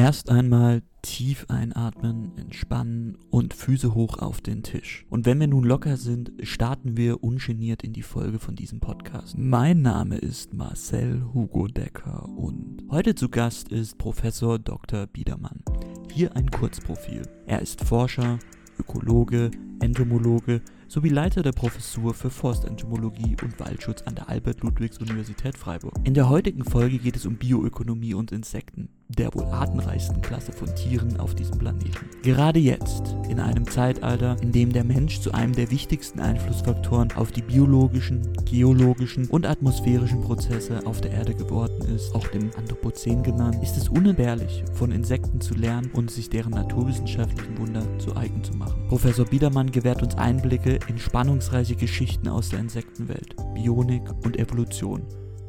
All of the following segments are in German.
Erst einmal tief einatmen, entspannen und Füße hoch auf den Tisch. Und wenn wir nun locker sind, starten wir ungeniert in die Folge von diesem Podcast. Mein Name ist Marcel Hugo Decker und heute zu Gast ist Professor Dr. Biedermann. Hier ein Kurzprofil. Er ist Forscher, Ökologe, Entomologe sowie Leiter der Professur für Forstentomologie und Waldschutz an der Albert-Ludwigs-Universität Freiburg. In der heutigen Folge geht es um Bioökonomie und Insekten, der wohl artenreichsten Klasse von Tieren auf diesem Planeten. Gerade jetzt, in einem Zeitalter, in dem der Mensch zu einem der wichtigsten Einflussfaktoren auf die biologischen, geologischen und atmosphärischen Prozesse auf der Erde geworden ist, auch dem Anthropozän genannt, ist es unentbehrlich, von Insekten zu lernen und sich deren naturwissenschaftlichen Wunder zu eigen zu machen. Professor Biedermann gewährt uns Einblicke in spannungsreiche Geschichten aus der Insektenwelt, Bionik und Evolution.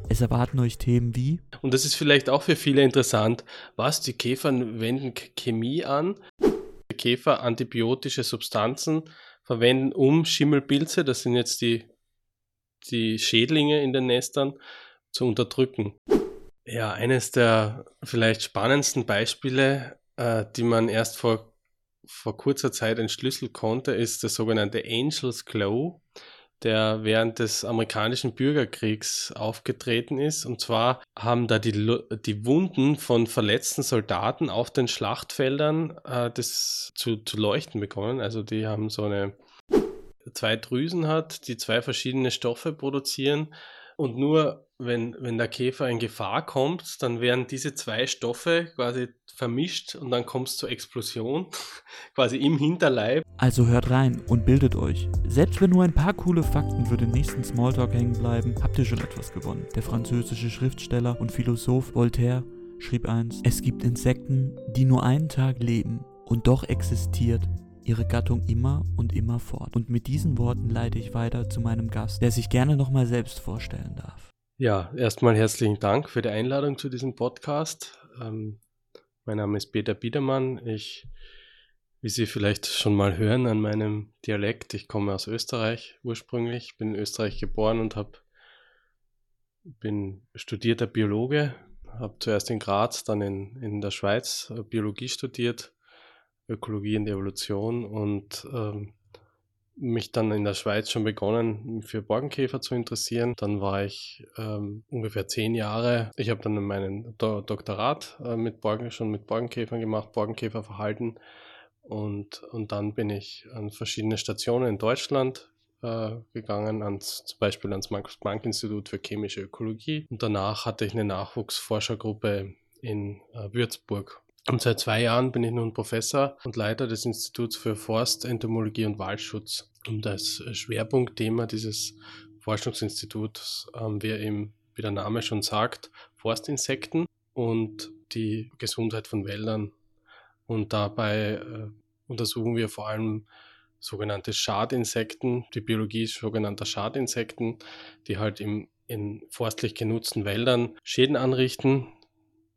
Es erwarten euch Themen wie. Und das ist vielleicht auch für viele interessant. Was? Die Käfer wenden Chemie an. Die Käfer antibiotische Substanzen verwenden, um Schimmelpilze, das sind jetzt die, die Schädlinge in den Nestern, zu unterdrücken. Ja, eines der vielleicht spannendsten Beispiele, äh, die man erst vor vor kurzer Zeit entschlüsseln konnte, ist der sogenannte Angel's Glow, der während des amerikanischen Bürgerkriegs aufgetreten ist. Und zwar haben da die, die Wunden von verletzten Soldaten auf den Schlachtfeldern äh, das zu, zu leuchten begonnen. Also die haben so eine zwei Drüsen hat, die zwei verschiedene Stoffe produzieren. Und nur wenn, wenn der Käfer in Gefahr kommt, dann werden diese zwei Stoffe quasi vermischt und dann kommt es zur Explosion, quasi im Hinterleib. Also hört rein und bildet euch. Selbst wenn nur ein paar coole Fakten für den nächsten Smalltalk hängen bleiben, habt ihr schon etwas gewonnen. Der französische Schriftsteller und Philosoph Voltaire schrieb einst, es gibt Insekten, die nur einen Tag leben und doch existiert ihre Gattung immer und immer fort. Und mit diesen Worten leite ich weiter zu meinem Gast, der sich gerne nochmal selbst vorstellen darf. Ja, erstmal herzlichen Dank für die Einladung zu diesem Podcast. Ähm, mein Name ist Peter Biedermann. Ich, wie Sie vielleicht schon mal hören an meinem Dialekt, ich komme aus Österreich ursprünglich, bin in Österreich geboren und habe bin studierter Biologe, habe zuerst in Graz, dann in, in der Schweiz Biologie studiert, Ökologie und Evolution und ähm, mich dann in der Schweiz schon begonnen, für Borkenkäfer zu interessieren. Dann war ich ähm, ungefähr zehn Jahre. Ich habe dann meinen Do Doktorat äh, mit Borken, schon mit Borkenkäfern gemacht, Borkenkäferverhalten. Und, und dann bin ich an verschiedene Stationen in Deutschland äh, gegangen, ans, zum Beispiel ans Max-Planck-Institut für chemische Ökologie. Und danach hatte ich eine Nachwuchsforschergruppe in äh, Würzburg. Und seit zwei Jahren bin ich nun Professor und Leiter des Instituts für Forst, Entomologie und Waldschutz. Und das Schwerpunktthema dieses Forschungsinstituts haben wir eben, wie der Name schon sagt, Forstinsekten und die Gesundheit von Wäldern. Und dabei äh, untersuchen wir vor allem sogenannte Schadinsekten, die Biologie sogenannter Schadinsekten, die halt im, in forstlich genutzten Wäldern Schäden anrichten,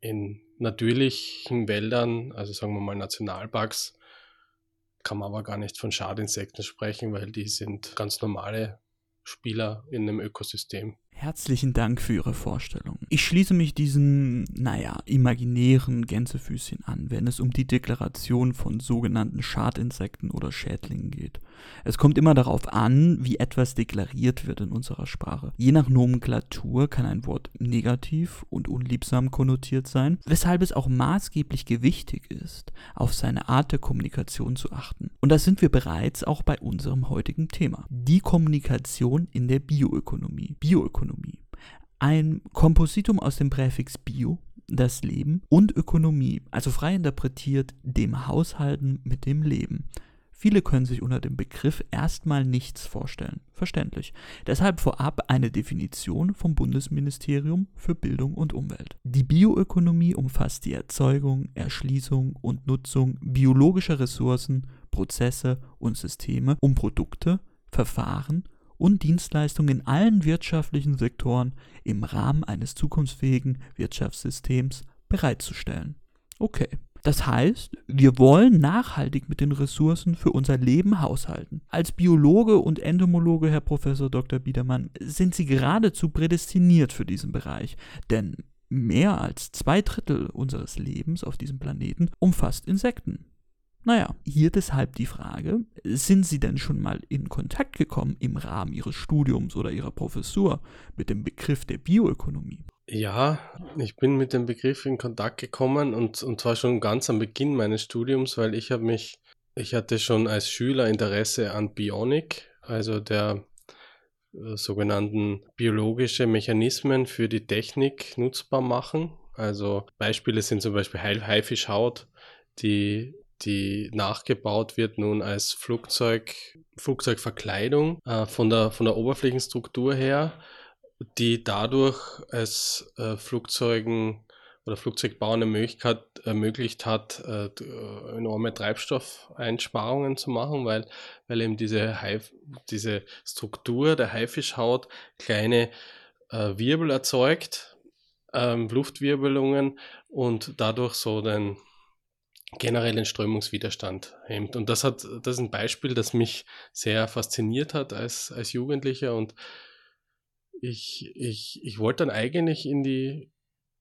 in natürlichen Wäldern, also sagen wir mal Nationalparks, kann man aber gar nicht von Schadinsekten sprechen, weil die sind ganz normale Spieler in einem Ökosystem. Herzlichen Dank für Ihre Vorstellung. Ich schließe mich diesen, naja, imaginären Gänsefüßchen an, wenn es um die Deklaration von sogenannten Schadinsekten oder Schädlingen geht. Es kommt immer darauf an, wie etwas deklariert wird in unserer Sprache. Je nach Nomenklatur kann ein Wort negativ und unliebsam konnotiert sein, weshalb es auch maßgeblich gewichtig ist, auf seine Art der Kommunikation zu achten. Und da sind wir bereits auch bei unserem heutigen Thema. Die Kommunikation in der Bioökonomie. Bioökonomie Ökonomie. Ein Kompositum aus dem Präfix bio, das Leben, und Ökonomie, also frei interpretiert dem Haushalten mit dem Leben. Viele können sich unter dem Begriff erstmal nichts vorstellen. Verständlich. Deshalb vorab eine Definition vom Bundesministerium für Bildung und Umwelt. Die Bioökonomie umfasst die Erzeugung, Erschließung und Nutzung biologischer Ressourcen, Prozesse und Systeme, um Produkte, Verfahren und Dienstleistungen in allen wirtschaftlichen Sektoren im Rahmen eines zukunftsfähigen Wirtschaftssystems bereitzustellen. Okay. Das heißt, wir wollen nachhaltig mit den Ressourcen für unser Leben haushalten. Als Biologe und Entomologe, Herr Professor Dr. Biedermann, sind Sie geradezu prädestiniert für diesen Bereich, denn mehr als zwei Drittel unseres Lebens auf diesem Planeten umfasst Insekten. Naja, hier deshalb die Frage, sind Sie denn schon mal in Kontakt gekommen im Rahmen Ihres Studiums oder Ihrer Professur mit dem Begriff der Bioökonomie? Ja, ich bin mit dem Begriff in Kontakt gekommen und, und zwar schon ganz am Beginn meines Studiums, weil ich habe mich, ich hatte schon als Schüler Interesse an Bionik, also der äh, sogenannten biologische Mechanismen für die Technik nutzbar machen. Also Beispiele sind zum Beispiel Haifischhaut, die die nachgebaut wird nun als Flugzeug, Flugzeugverkleidung äh, von, der, von der Oberflächenstruktur her, die dadurch als äh, Flugzeugen oder Flugzeugbauern ermöglicht, ermöglicht hat, äh, enorme Treibstoffeinsparungen zu machen, weil, weil eben diese, diese Struktur der Haifischhaut kleine äh, Wirbel erzeugt, ähm, Luftwirbelungen und dadurch so den generell den Strömungswiderstand hemmt. Und das hat, das ist ein Beispiel, das mich sehr fasziniert hat als, als Jugendlicher und ich, ich, ich wollte dann eigentlich in die,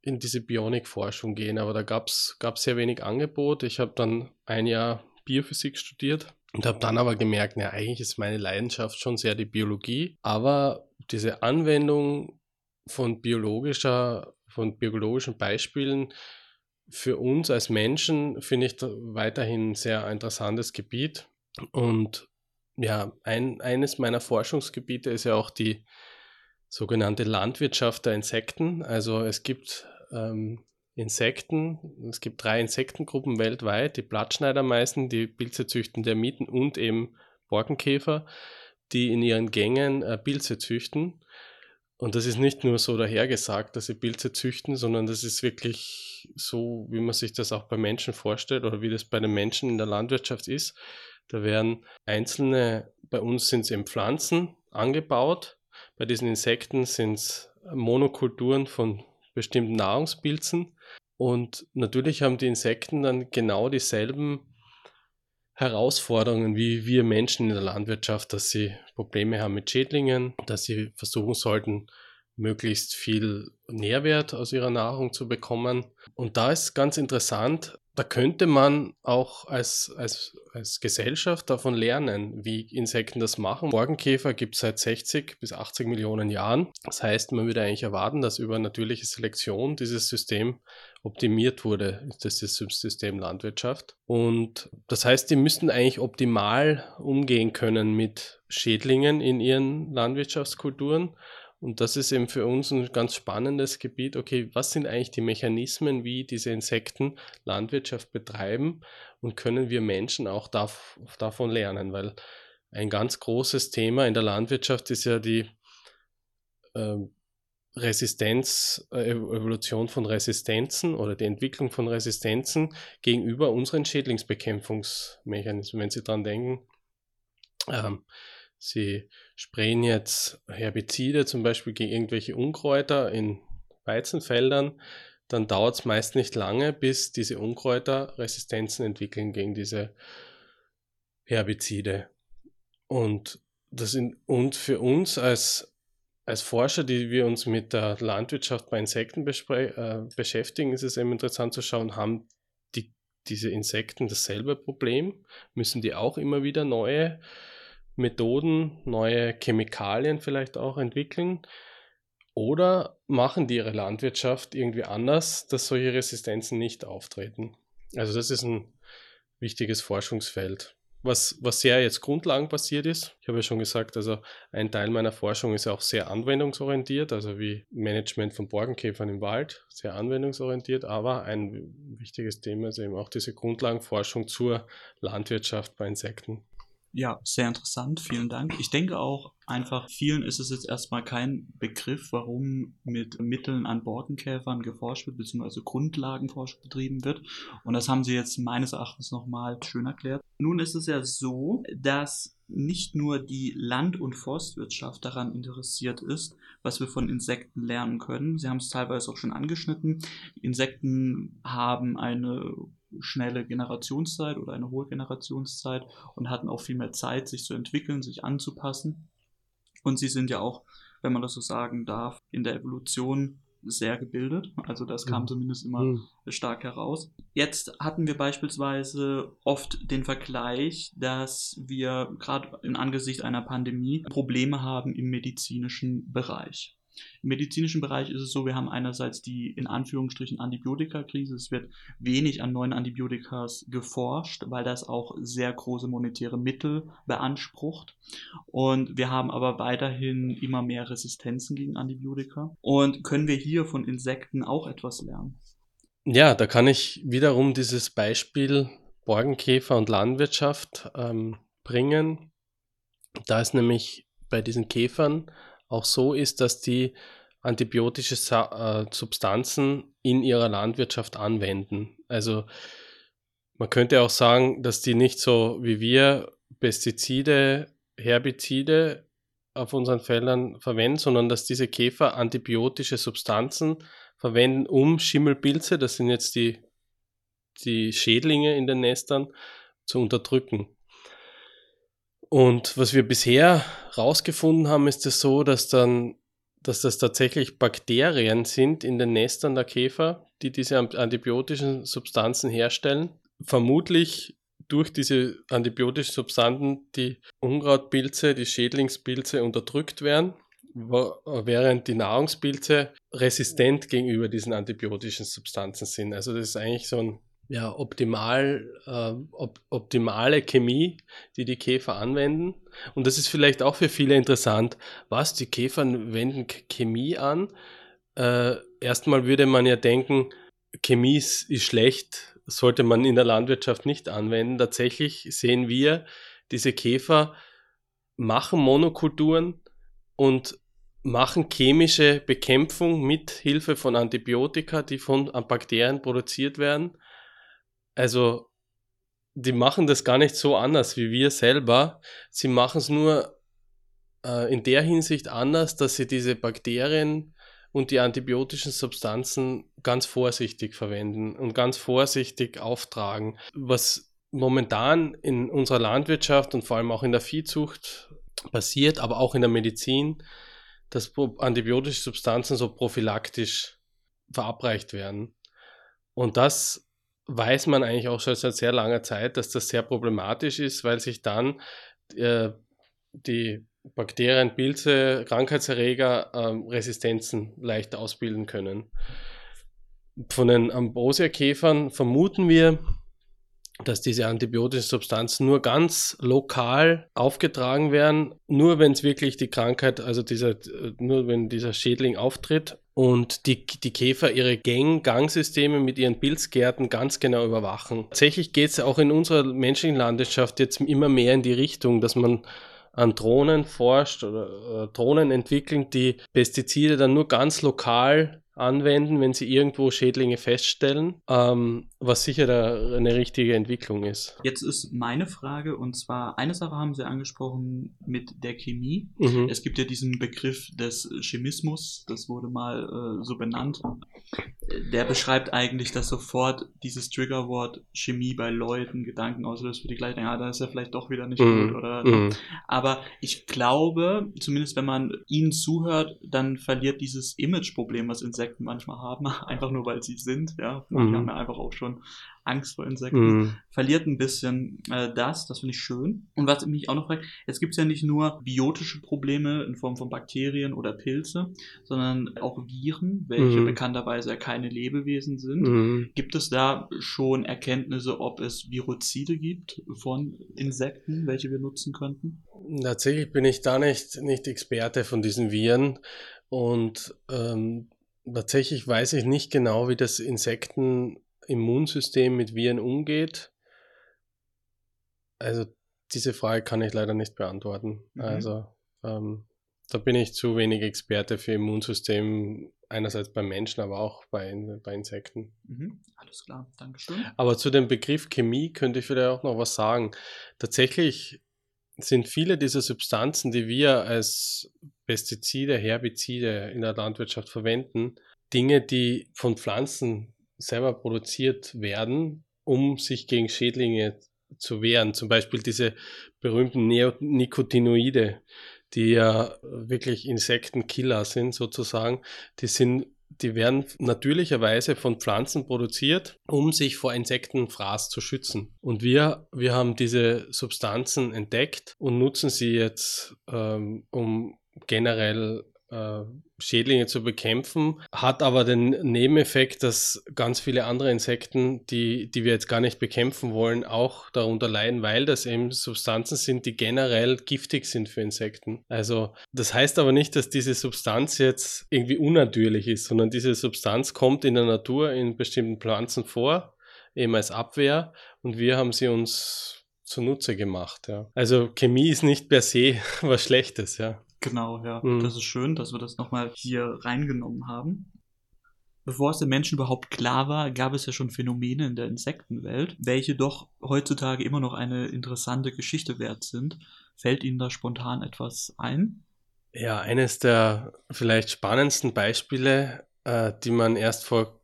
in diese Bionik-Forschung gehen, aber da gab es sehr wenig Angebot. Ich habe dann ein Jahr Biophysik studiert und habe dann aber gemerkt, ja, eigentlich ist meine Leidenschaft schon sehr die Biologie, aber diese Anwendung von biologischer, von biologischen Beispielen für uns als Menschen finde ich weiterhin ein sehr interessantes Gebiet. Und ja, ein, eines meiner Forschungsgebiete ist ja auch die sogenannte Landwirtschaft der Insekten. Also es gibt ähm, Insekten, es gibt drei Insektengruppen weltweit, die Blattschneidermeisen, die Pilze züchten Termiten und eben Borkenkäfer, die in ihren Gängen äh, Pilze züchten. Und das ist nicht nur so dahergesagt, dass sie Pilze züchten, sondern das ist wirklich so, wie man sich das auch bei Menschen vorstellt oder wie das bei den Menschen in der Landwirtschaft ist. Da werden einzelne, bei uns sind es eben Pflanzen angebaut, bei diesen Insekten sind es Monokulturen von bestimmten Nahrungspilzen. Und natürlich haben die Insekten dann genau dieselben Herausforderungen wie wir Menschen in der Landwirtschaft, dass sie Probleme haben mit Schädlingen, dass sie versuchen sollten, möglichst viel Nährwert aus ihrer Nahrung zu bekommen. Und da ist ganz interessant, da könnte man auch als, als, als Gesellschaft davon lernen, wie Insekten das machen. Borkenkäfer gibt es seit 60 bis 80 Millionen Jahren. Das heißt, man würde eigentlich erwarten, dass über natürliche Selektion dieses System optimiert wurde, ist das System Landwirtschaft. Und das heißt, die müssten eigentlich optimal umgehen können mit Schädlingen in ihren Landwirtschaftskulturen und das ist eben für uns ein ganz spannendes Gebiet. Okay, was sind eigentlich die Mechanismen, wie diese Insekten Landwirtschaft betreiben und können wir Menschen auch dav davon lernen? Weil ein ganz großes Thema in der Landwirtschaft ist ja die äh, Resistenz, äh, Evolution von Resistenzen oder die Entwicklung von Resistenzen gegenüber unseren Schädlingsbekämpfungsmechanismen. Wenn Sie daran denken, ähm, Sie sprayen jetzt Herbizide zum Beispiel gegen irgendwelche Unkräuter in Weizenfeldern, dann dauert es meist nicht lange, bis diese Unkräuter Resistenzen entwickeln gegen diese Herbizide. Und das sind, und für uns als, als Forscher, die wir uns mit der Landwirtschaft bei Insekten äh, beschäftigen, ist es eben interessant zu schauen, haben die, diese Insekten dasselbe Problem? Müssen die auch immer wieder neue Methoden, neue Chemikalien vielleicht auch entwickeln? Oder machen die ihre Landwirtschaft irgendwie anders, dass solche Resistenzen nicht auftreten? Also das ist ein wichtiges Forschungsfeld. Was, was sehr jetzt grundlagenbasiert ist, ich habe ja schon gesagt, also ein Teil meiner Forschung ist auch sehr anwendungsorientiert, also wie Management von Borkenkäfern im Wald, sehr anwendungsorientiert, aber ein wichtiges Thema ist eben auch diese Grundlagenforschung zur Landwirtschaft bei Insekten. Ja, sehr interessant, vielen Dank. Ich denke auch einfach, vielen ist es jetzt erstmal kein Begriff, warum mit Mitteln an Borkenkäfern geforscht wird, beziehungsweise Grundlagenforschung betrieben wird. Und das haben Sie jetzt meines Erachtens nochmal schön erklärt. Nun ist es ja so, dass nicht nur die Land- und Forstwirtschaft daran interessiert ist, was wir von Insekten lernen können. Sie haben es teilweise auch schon angeschnitten. Insekten haben eine schnelle Generationszeit oder eine hohe Generationszeit und hatten auch viel mehr Zeit, sich zu entwickeln, sich anzupassen. Und sie sind ja auch, wenn man das so sagen darf, in der Evolution sehr gebildet. Also das kam mhm. zumindest immer mhm. stark heraus. Jetzt hatten wir beispielsweise oft den Vergleich, dass wir gerade in Angesicht einer Pandemie Probleme haben im medizinischen Bereich. Im medizinischen Bereich ist es so, wir haben einerseits die in Anführungsstrichen Antibiotikakrise. Es wird wenig an neuen Antibiotikas geforscht, weil das auch sehr große monetäre Mittel beansprucht. Und wir haben aber weiterhin immer mehr Resistenzen gegen Antibiotika. Und können wir hier von Insekten auch etwas lernen? Ja, da kann ich wiederum dieses Beispiel Borkenkäfer und Landwirtschaft ähm, bringen. Da ist nämlich bei diesen Käfern auch so ist, dass die antibiotische äh, Substanzen in ihrer Landwirtschaft anwenden. Also man könnte auch sagen, dass die nicht so wie wir Pestizide, Herbizide auf unseren Feldern verwenden, sondern dass diese Käfer antibiotische Substanzen verwenden, um Schimmelpilze, das sind jetzt die, die Schädlinge in den Nestern, zu unterdrücken. Und was wir bisher rausgefunden haben, ist es so, dass dann, dass das tatsächlich Bakterien sind in den Nestern der Käfer, die diese antibiotischen Substanzen herstellen. Vermutlich durch diese antibiotischen Substanzen die Unkrautpilze, die Schädlingspilze unterdrückt werden, während die Nahrungspilze resistent gegenüber diesen antibiotischen Substanzen sind. Also das ist eigentlich so ein ja, optimal, äh, op optimale Chemie, die die Käfer anwenden. Und das ist vielleicht auch für viele interessant. Was, die Käfer wenden Chemie an? Äh, erstmal würde man ja denken, Chemie ist, ist schlecht, sollte man in der Landwirtschaft nicht anwenden. Tatsächlich sehen wir, diese Käfer machen Monokulturen und machen chemische Bekämpfung mit Hilfe von Antibiotika, die von Bakterien produziert werden also die machen das gar nicht so anders wie wir selber. Sie machen es nur äh, in der Hinsicht anders, dass sie diese Bakterien und die antibiotischen Substanzen ganz vorsichtig verwenden und ganz vorsichtig auftragen. Was momentan in unserer Landwirtschaft und vor allem auch in der Viehzucht passiert, aber auch in der Medizin, dass antibiotische Substanzen so prophylaktisch verabreicht werden. Und das weiß man eigentlich auch schon seit sehr langer Zeit, dass das sehr problematisch ist, weil sich dann äh, die Bakterien, Pilze, Krankheitserreger äh, Resistenzen leicht ausbilden können. Von den Ambrosia-Käfern vermuten wir, dass diese antibiotischen Substanzen nur ganz lokal aufgetragen werden, nur wenn es wirklich die Krankheit, also dieser, nur wenn dieser Schädling auftritt und die, die Käfer ihre Gang, Gangsysteme mit ihren Pilzgärten ganz genau überwachen. Tatsächlich geht es auch in unserer menschlichen Landwirtschaft jetzt immer mehr in die Richtung, dass man an Drohnen forscht oder äh, Drohnen entwickeln, die Pestizide dann nur ganz lokal anwenden, wenn sie irgendwo Schädlinge feststellen, ähm, was sicher eine richtige Entwicklung ist. Jetzt ist meine Frage, und zwar eine Sache haben Sie angesprochen mit der Chemie. Mhm. Es gibt ja diesen Begriff des Chemismus, das wurde mal äh, so benannt. Der beschreibt eigentlich, dass sofort dieses Triggerwort Chemie bei Leuten Gedanken auslöst für die gleichen, ja, da ist ja vielleicht doch wieder nicht mhm. gut, oder? Mhm. Aber ich glaube, zumindest wenn man ihnen zuhört, dann verliert dieses Imageproblem, was Insekten Insekten manchmal haben, einfach nur weil sie sind. Ja, manche mhm. haben ja einfach auch schon Angst vor Insekten. Mhm. Verliert ein bisschen äh, das, das finde ich schön. Und was mich auch noch fragt, es gibt ja nicht nur biotische Probleme in Form von Bakterien oder Pilze, sondern auch Viren, welche mhm. bekannterweise ja keine Lebewesen sind. Mhm. Gibt es da schon Erkenntnisse, ob es Virozide gibt von Insekten, welche wir nutzen könnten? Tatsächlich bin ich da nicht, nicht Experte von diesen Viren. Und ähm, Tatsächlich weiß ich nicht genau, wie das Insektenimmunsystem mit Viren umgeht. Also diese Frage kann ich leider nicht beantworten. Mhm. Also ähm, da bin ich zu wenig Experte für Immunsystem, einerseits bei Menschen, aber auch bei, bei Insekten. Mhm. Alles klar, Dankeschön. Aber zu dem Begriff Chemie könnte ich vielleicht auch noch was sagen. Tatsächlich sind viele dieser Substanzen, die wir als Pestizide, Herbizide in der Landwirtschaft verwenden, Dinge, die von Pflanzen selber produziert werden, um sich gegen Schädlinge zu wehren. Zum Beispiel diese berühmten Neonicotinoide, die ja wirklich Insektenkiller sind sozusagen. Die sind die werden natürlicherweise von Pflanzen produziert, um sich vor Insektenfraß zu schützen. Und wir, wir haben diese Substanzen entdeckt und nutzen sie jetzt, ähm, um generell äh, Schädlinge zu bekämpfen, hat aber den Nebeneffekt, dass ganz viele andere Insekten, die, die wir jetzt gar nicht bekämpfen wollen, auch darunter leiden, weil das eben Substanzen sind, die generell giftig sind für Insekten. Also das heißt aber nicht, dass diese Substanz jetzt irgendwie unnatürlich ist, sondern diese Substanz kommt in der Natur in bestimmten Pflanzen vor, eben als Abwehr und wir haben sie uns zunutze gemacht. Ja. Also Chemie ist nicht per se was Schlechtes, ja. Genau, ja. Mhm. Das ist schön, dass wir das nochmal hier reingenommen haben. Bevor es den Menschen überhaupt klar war, gab es ja schon Phänomene in der Insektenwelt, welche doch heutzutage immer noch eine interessante Geschichte wert sind. Fällt Ihnen da spontan etwas ein? Ja, eines der vielleicht spannendsten Beispiele, äh, die man erst vor,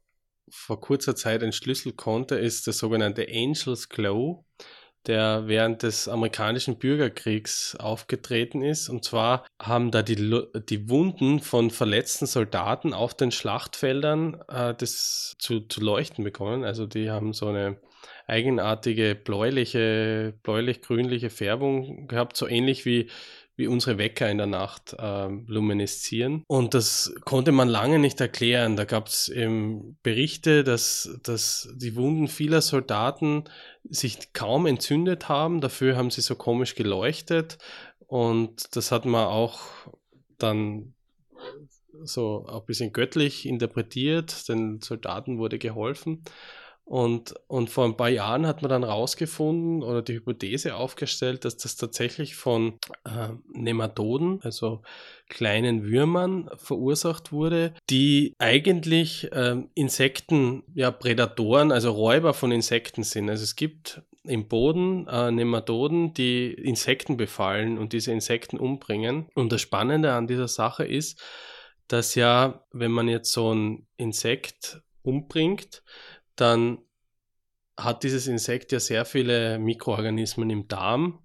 vor kurzer Zeit entschlüsseln konnte, ist der sogenannte Angel's Glow der während des amerikanischen Bürgerkriegs aufgetreten ist. Und zwar haben da die, die Wunden von verletzten Soldaten auf den Schlachtfeldern äh, das zu, zu leuchten bekommen. Also die haben so eine eigenartige bläuliche, bläulich-grünliche Färbung gehabt, so ähnlich wie wie unsere Wecker in der Nacht äh, lumineszieren. Und das konnte man lange nicht erklären. Da gab es Berichte, dass, dass die Wunden vieler Soldaten sich kaum entzündet haben. Dafür haben sie so komisch geleuchtet. Und das hat man auch dann so ein bisschen göttlich interpretiert. Den Soldaten wurde geholfen. Und, und vor ein paar Jahren hat man dann rausgefunden oder die Hypothese aufgestellt, dass das tatsächlich von äh, Nematoden, also kleinen Würmern, verursacht wurde, die eigentlich äh, Insekten, ja, Prädatoren, also Räuber von Insekten sind. Also es gibt im Boden äh, Nematoden, die Insekten befallen und diese Insekten umbringen. Und das Spannende an dieser Sache ist, dass ja, wenn man jetzt so ein Insekt umbringt, dann hat dieses Insekt ja sehr viele Mikroorganismen im Darm,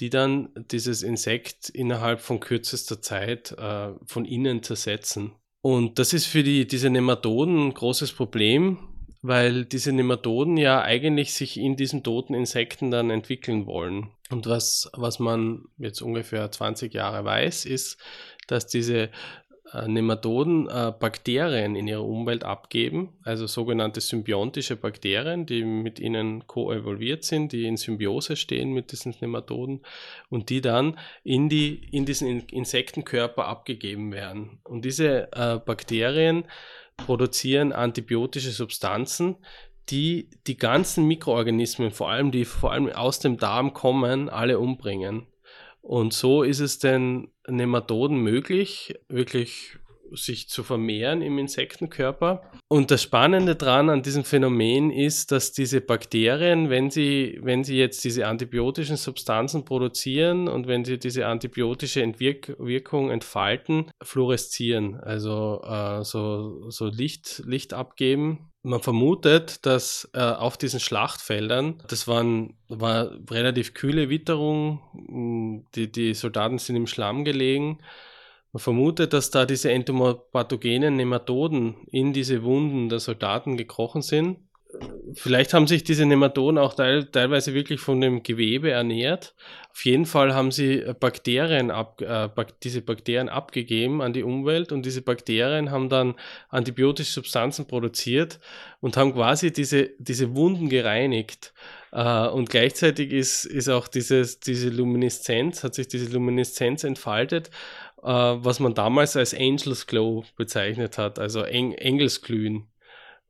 die dann dieses Insekt innerhalb von kürzester Zeit äh, von innen zersetzen. Und das ist für die, diese Nematoden ein großes Problem, weil diese Nematoden ja eigentlich sich in diesen toten Insekten dann entwickeln wollen. Und was, was man jetzt ungefähr 20 Jahre weiß, ist, dass diese Nematoden äh, Bakterien in ihrer Umwelt abgeben, also sogenannte symbiontische Bakterien, die mit ihnen koevolviert sind, die in Symbiose stehen mit diesen Nematoden und die dann in, die, in diesen Insektenkörper abgegeben werden. Und diese äh, Bakterien produzieren antibiotische Substanzen, die die ganzen Mikroorganismen, vor allem die vor allem aus dem Darm kommen, alle umbringen. Und so ist es den Nematoden möglich, wirklich sich zu vermehren im Insektenkörper. Und das Spannende daran an diesem Phänomen ist, dass diese Bakterien, wenn sie, wenn sie jetzt diese antibiotischen Substanzen produzieren und wenn sie diese antibiotische Entwirkung entfalten, fluoreszieren, also äh, so, so Licht, Licht abgeben. Man vermutet, dass äh, auf diesen Schlachtfeldern, das waren, war relativ kühle Witterung, die, die Soldaten sind im Schlamm gelegen, man vermutet, dass da diese entomopathogenen Nematoden in diese Wunden der Soldaten gekrochen sind. Vielleicht haben sich diese Nematoden auch teil, teilweise wirklich von dem Gewebe ernährt. Auf jeden Fall haben sie Bakterien ab, äh, diese Bakterien abgegeben an die Umwelt und diese Bakterien haben dann antibiotische Substanzen produziert und haben quasi diese, diese Wunden gereinigt. Äh, und gleichzeitig ist, ist auch dieses, diese Lumineszenz, hat sich diese Lumineszenz entfaltet äh, was man damals als Angels Glow bezeichnet hat, also Eng Engelsglühen.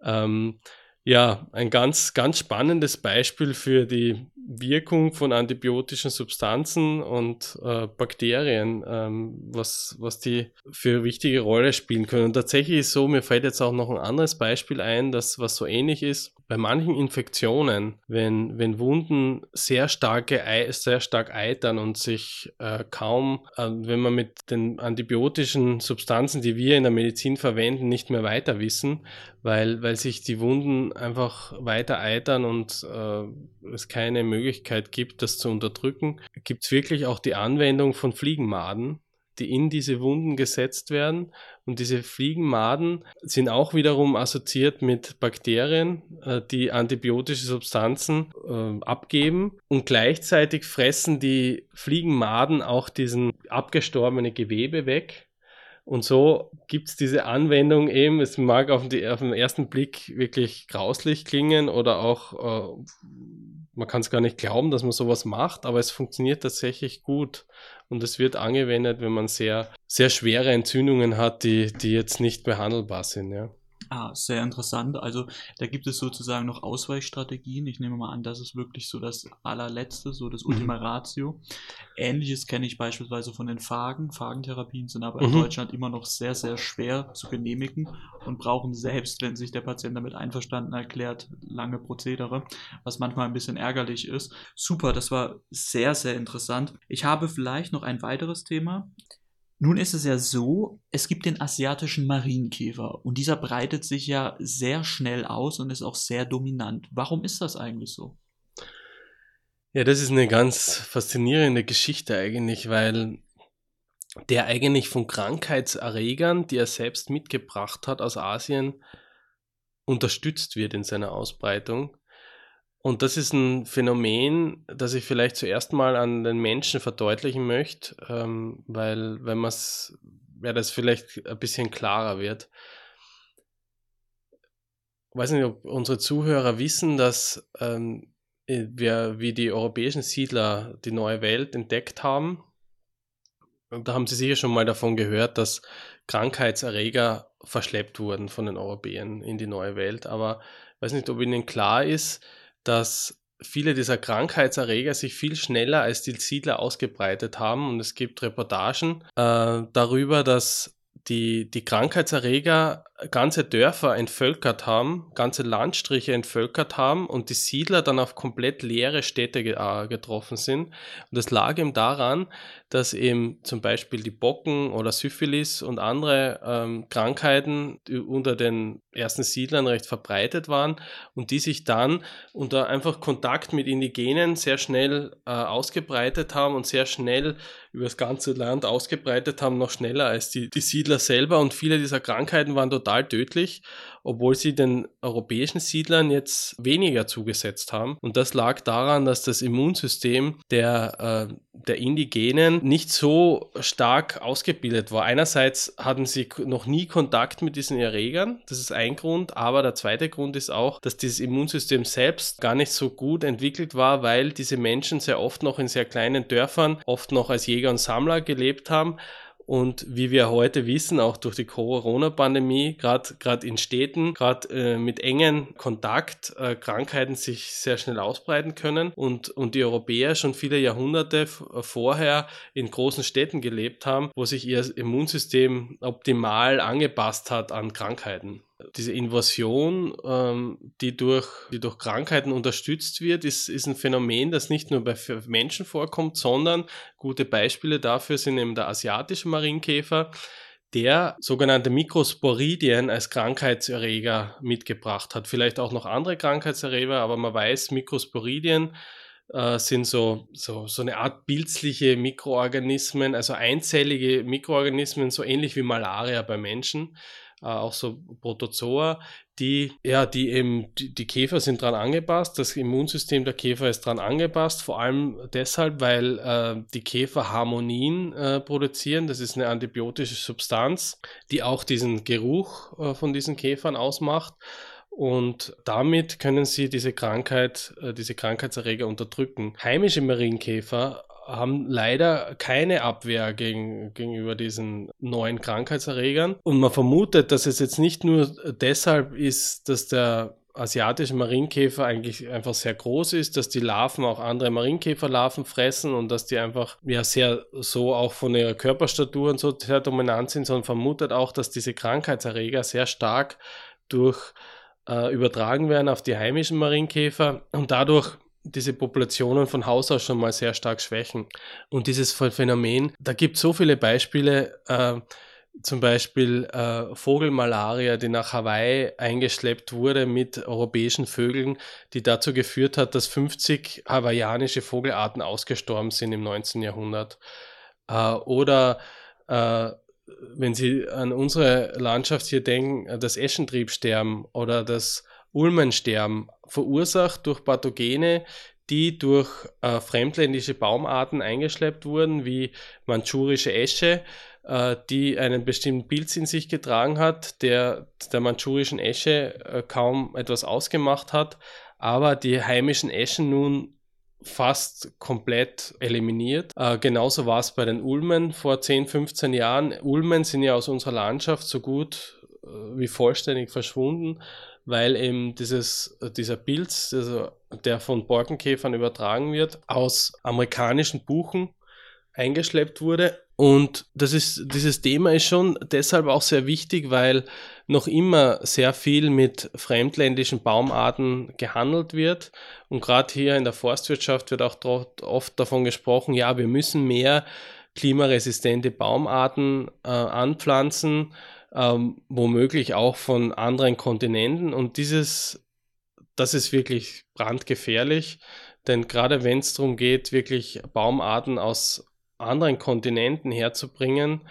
Ähm, ja, ein ganz, ganz spannendes Beispiel für die Wirkung von antibiotischen Substanzen und äh, Bakterien, ähm, was, was die für wichtige Rolle spielen können. Und tatsächlich ist so, mir fällt jetzt auch noch ein anderes Beispiel ein, das was so ähnlich ist bei manchen Infektionen, wenn, wenn Wunden sehr, starke, sehr stark eitern und sich äh, kaum, äh, wenn man mit den antibiotischen Substanzen, die wir in der Medizin verwenden, nicht mehr weiter wissen, weil, weil sich die Wunden einfach weiter eitern und äh, es keine Möglichkeit gibt, das zu unterdrücken, gibt es wirklich auch die Anwendung von Fliegenmaden, die in diese Wunden gesetzt werden. Und diese Fliegenmaden sind auch wiederum assoziiert mit Bakterien, äh, die antibiotische Substanzen äh, abgeben. Und gleichzeitig fressen die Fliegenmaden auch diesen abgestorbene Gewebe weg. Und so gibt es diese Anwendung eben, es mag auf, die, auf, den ersten Blick wirklich grauslich klingen oder auch, äh, man kann es gar nicht glauben, dass man sowas macht, aber es funktioniert tatsächlich gut. Und es wird angewendet, wenn man sehr, sehr schwere Entzündungen hat, die, die jetzt nicht behandelbar sind. Ja. Ah, sehr interessant. Also da gibt es sozusagen noch Ausweichstrategien. Ich nehme mal an, das ist wirklich so das allerletzte, so das Ultima mhm. Ratio. Ähnliches kenne ich beispielsweise von den Phagen. Phagentherapien sind aber in mhm. Deutschland immer noch sehr, sehr schwer zu genehmigen und brauchen selbst, wenn sich der Patient damit einverstanden erklärt, lange Prozedere, was manchmal ein bisschen ärgerlich ist. Super, das war sehr, sehr interessant. Ich habe vielleicht noch ein weiteres Thema. Nun ist es ja so, es gibt den asiatischen Marienkäfer und dieser breitet sich ja sehr schnell aus und ist auch sehr dominant. Warum ist das eigentlich so? Ja, das ist eine ganz faszinierende Geschichte eigentlich, weil der eigentlich von Krankheitserregern, die er selbst mitgebracht hat aus Asien, unterstützt wird in seiner Ausbreitung. Und das ist ein Phänomen, das ich vielleicht zuerst mal an den Menschen verdeutlichen möchte, ähm, weil wenn man es, ja, das vielleicht ein bisschen klarer wird. Ich weiß nicht, ob unsere Zuhörer wissen, dass ähm, wir, wie die europäischen Siedler die neue Welt entdeckt haben. Und da haben sie sicher schon mal davon gehört, dass Krankheitserreger verschleppt wurden von den Europäern in die neue Welt. Aber ich weiß nicht, ob Ihnen klar ist, dass viele dieser Krankheitserreger sich viel schneller als die Siedler ausgebreitet haben. Und es gibt Reportagen äh, darüber, dass die, die Krankheitserreger ganze Dörfer entvölkert haben, ganze Landstriche entvölkert haben und die Siedler dann auf komplett leere Städte äh, getroffen sind. Und das lag eben daran, dass eben zum Beispiel die Bocken oder Syphilis und andere ähm, Krankheiten unter den ersten Siedlern recht verbreitet waren und die sich dann unter einfach Kontakt mit Indigenen sehr schnell äh, ausgebreitet haben und sehr schnell über das ganze Land ausgebreitet haben, noch schneller als die, die Siedler selber. Und viele dieser Krankheiten waren total tödlich obwohl sie den europäischen Siedlern jetzt weniger zugesetzt haben. Und das lag daran, dass das Immunsystem der, äh, der Indigenen nicht so stark ausgebildet war. Einerseits hatten sie noch nie Kontakt mit diesen Erregern, das ist ein Grund, aber der zweite Grund ist auch, dass dieses Immunsystem selbst gar nicht so gut entwickelt war, weil diese Menschen sehr oft noch in sehr kleinen Dörfern, oft noch als Jäger und Sammler gelebt haben und wie wir heute wissen, auch durch die Corona-Pandemie, gerade in Städten, gerade äh, mit engen Kontakt, äh, Krankheiten sich sehr schnell ausbreiten können. Und, und die Europäer schon viele Jahrhunderte vorher in großen Städten gelebt haben, wo sich ihr Immunsystem optimal angepasst hat an Krankheiten diese Invasion, ähm, die, durch, die durch Krankheiten unterstützt wird, ist, ist ein Phänomen, das nicht nur bei Menschen vorkommt, sondern gute Beispiele dafür sind eben der asiatische Marienkäfer, der sogenannte Mikrosporidien als Krankheitserreger mitgebracht hat. Vielleicht auch noch andere Krankheitserreger, aber man weiß, Mikrosporidien äh, sind so, so, so eine Art pilzliche Mikroorganismen, also einzellige Mikroorganismen, so ähnlich wie Malaria bei Menschen äh, auch so Protozoa, die, ja, die eben, die, die, Käfer sind dran angepasst, das Immunsystem der Käfer ist dran angepasst, vor allem deshalb, weil äh, die Käfer Harmonien äh, produzieren, das ist eine antibiotische Substanz, die auch diesen Geruch äh, von diesen Käfern ausmacht. Und damit können sie diese Krankheit, äh, diese Krankheitserreger unterdrücken. Heimische Marienkäfer haben leider keine Abwehr gegen, gegenüber diesen neuen Krankheitserregern. Und man vermutet, dass es jetzt nicht nur deshalb ist, dass der asiatische Marienkäfer eigentlich einfach sehr groß ist, dass die Larven auch andere Marienkäferlarven fressen und dass die einfach ja sehr so auch von ihrer Körperstatur und so sehr dominant sind, sondern vermutet auch, dass diese Krankheitserreger sehr stark durch äh, übertragen werden auf die heimischen Marienkäfer und dadurch diese Populationen von Haus aus schon mal sehr stark schwächen. Und dieses Phänomen, da gibt es so viele Beispiele, äh, zum Beispiel äh, Vogelmalaria, die nach Hawaii eingeschleppt wurde mit europäischen Vögeln, die dazu geführt hat, dass 50 hawaiianische Vogelarten ausgestorben sind im 19. Jahrhundert. Äh, oder Äh, wenn Sie an unsere Landschaft hier denken, das Eschentriebsterben oder das Ulmensterben, verursacht durch Pathogene, die durch äh, fremdländische Baumarten eingeschleppt wurden, wie manchurische Esche, äh, die einen bestimmten Pilz in sich getragen hat, der der manchurischen Esche äh, kaum etwas ausgemacht hat, aber die heimischen Eschen nun fast komplett eliminiert. Äh, genauso war es bei den Ulmen vor 10, 15 Jahren. Ulmen sind ja aus unserer Landschaft so gut äh, wie vollständig verschwunden, weil eben dieses, dieser Pilz, also der von Borkenkäfern übertragen wird, aus amerikanischen Buchen eingeschleppt wurde. Und das ist, dieses Thema ist schon deshalb auch sehr wichtig, weil noch immer sehr viel mit fremdländischen Baumarten gehandelt wird. Und gerade hier in der Forstwirtschaft wird auch oft davon gesprochen, ja, wir müssen mehr klimaresistente Baumarten äh, anpflanzen, ähm, womöglich auch von anderen Kontinenten. Und dieses, das ist wirklich brandgefährlich, denn gerade wenn es darum geht, wirklich Baumarten aus anderen Kontinenten herzubringen,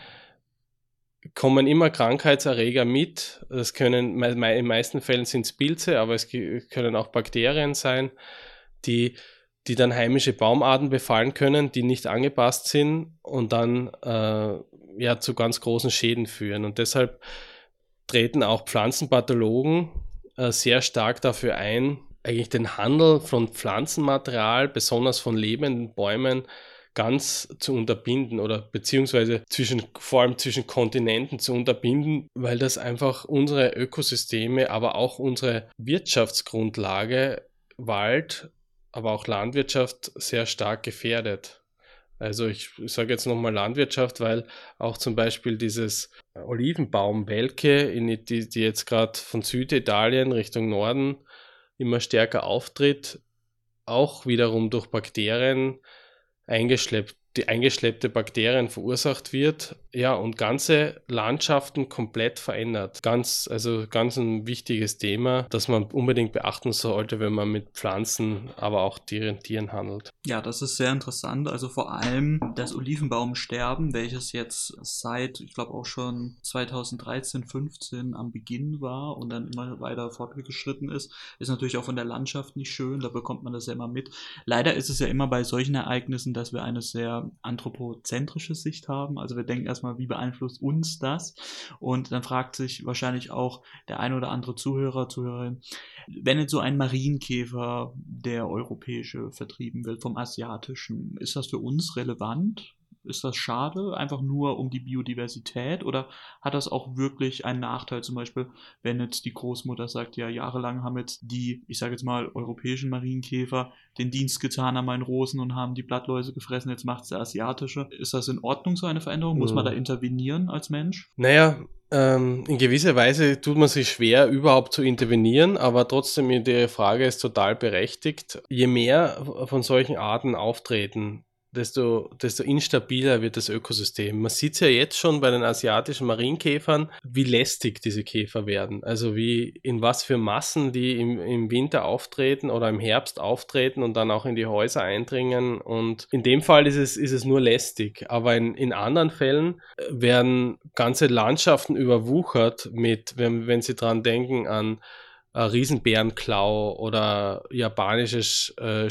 kommen immer Krankheitserreger mit. Das können, in meisten Fällen sind es Pilze, aber es können auch Bakterien sein, die, die dann heimische Baumarten befallen können, die nicht angepasst sind und dann äh, ja zu ganz großen Schäden führen. Und deshalb treten auch Pflanzenpathologen äh, sehr stark dafür ein, eigentlich den Handel von Pflanzenmaterial, besonders von lebenden Bäumen, ganz zu unterbinden oder beziehungsweise zwischen, vor allem zwischen Kontinenten zu unterbinden, weil das einfach unsere Ökosysteme, aber auch unsere Wirtschaftsgrundlage, Wald, aber auch Landwirtschaft sehr stark gefährdet. Also ich sage jetzt nochmal Landwirtschaft, weil auch zum Beispiel dieses Olivenbaumwelke, die, die jetzt gerade von Süditalien Richtung Norden immer stärker auftritt, auch wiederum durch Bakterien eingeschleppt, die eingeschleppte Bakterien verursacht wird, ja, und ganze Landschaften komplett verändert. Ganz, also ganz ein wichtiges Thema, das man unbedingt beachten sollte, wenn man mit Pflanzen, aber auch Tieren, Tieren handelt. Ja, das ist sehr interessant. Also vor allem das Olivenbaumsterben, welches jetzt seit, ich glaube auch schon 2013, 15 am Beginn war und dann immer weiter fortgeschritten ist, ist natürlich auch von der Landschaft nicht schön. Da bekommt man das ja immer mit. Leider ist es ja immer bei solchen Ereignissen, dass wir eine sehr anthropozentrische Sicht haben. Also wir denken erstmal, wie beeinflusst uns das? Und dann fragt sich wahrscheinlich auch der ein oder andere Zuhörer, Zuhörerin, wenn jetzt so ein Marienkäfer, der europäische, vertrieben wird vom asiatischen, ist das für uns relevant? Ist das schade, einfach nur um die Biodiversität oder hat das auch wirklich einen Nachteil? Zum Beispiel, wenn jetzt die Großmutter sagt, ja, jahrelang haben jetzt die, ich sage jetzt mal, europäischen Marienkäfer den Dienst getan an meinen Rosen und haben die Blattläuse gefressen, jetzt macht es der asiatische. Ist das in Ordnung, so eine Veränderung? Muss man da hm. intervenieren als Mensch? Naja, ähm, in gewisser Weise tut man sich schwer, überhaupt zu intervenieren, aber trotzdem, die Frage ist total berechtigt. Je mehr von solchen Arten auftreten, desto, desto instabiler wird das Ökosystem. Man sieht es ja jetzt schon bei den asiatischen Marienkäfern, wie lästig diese Käfer werden. Also wie in was für Massen die im, im Winter auftreten oder im Herbst auftreten und dann auch in die Häuser eindringen. Und in dem Fall ist es, ist es nur lästig. Aber in, in anderen Fällen werden ganze Landschaften überwuchert mit, wenn, wenn Sie dran denken an äh, Riesenbärenklau oder japanisches, äh, äh,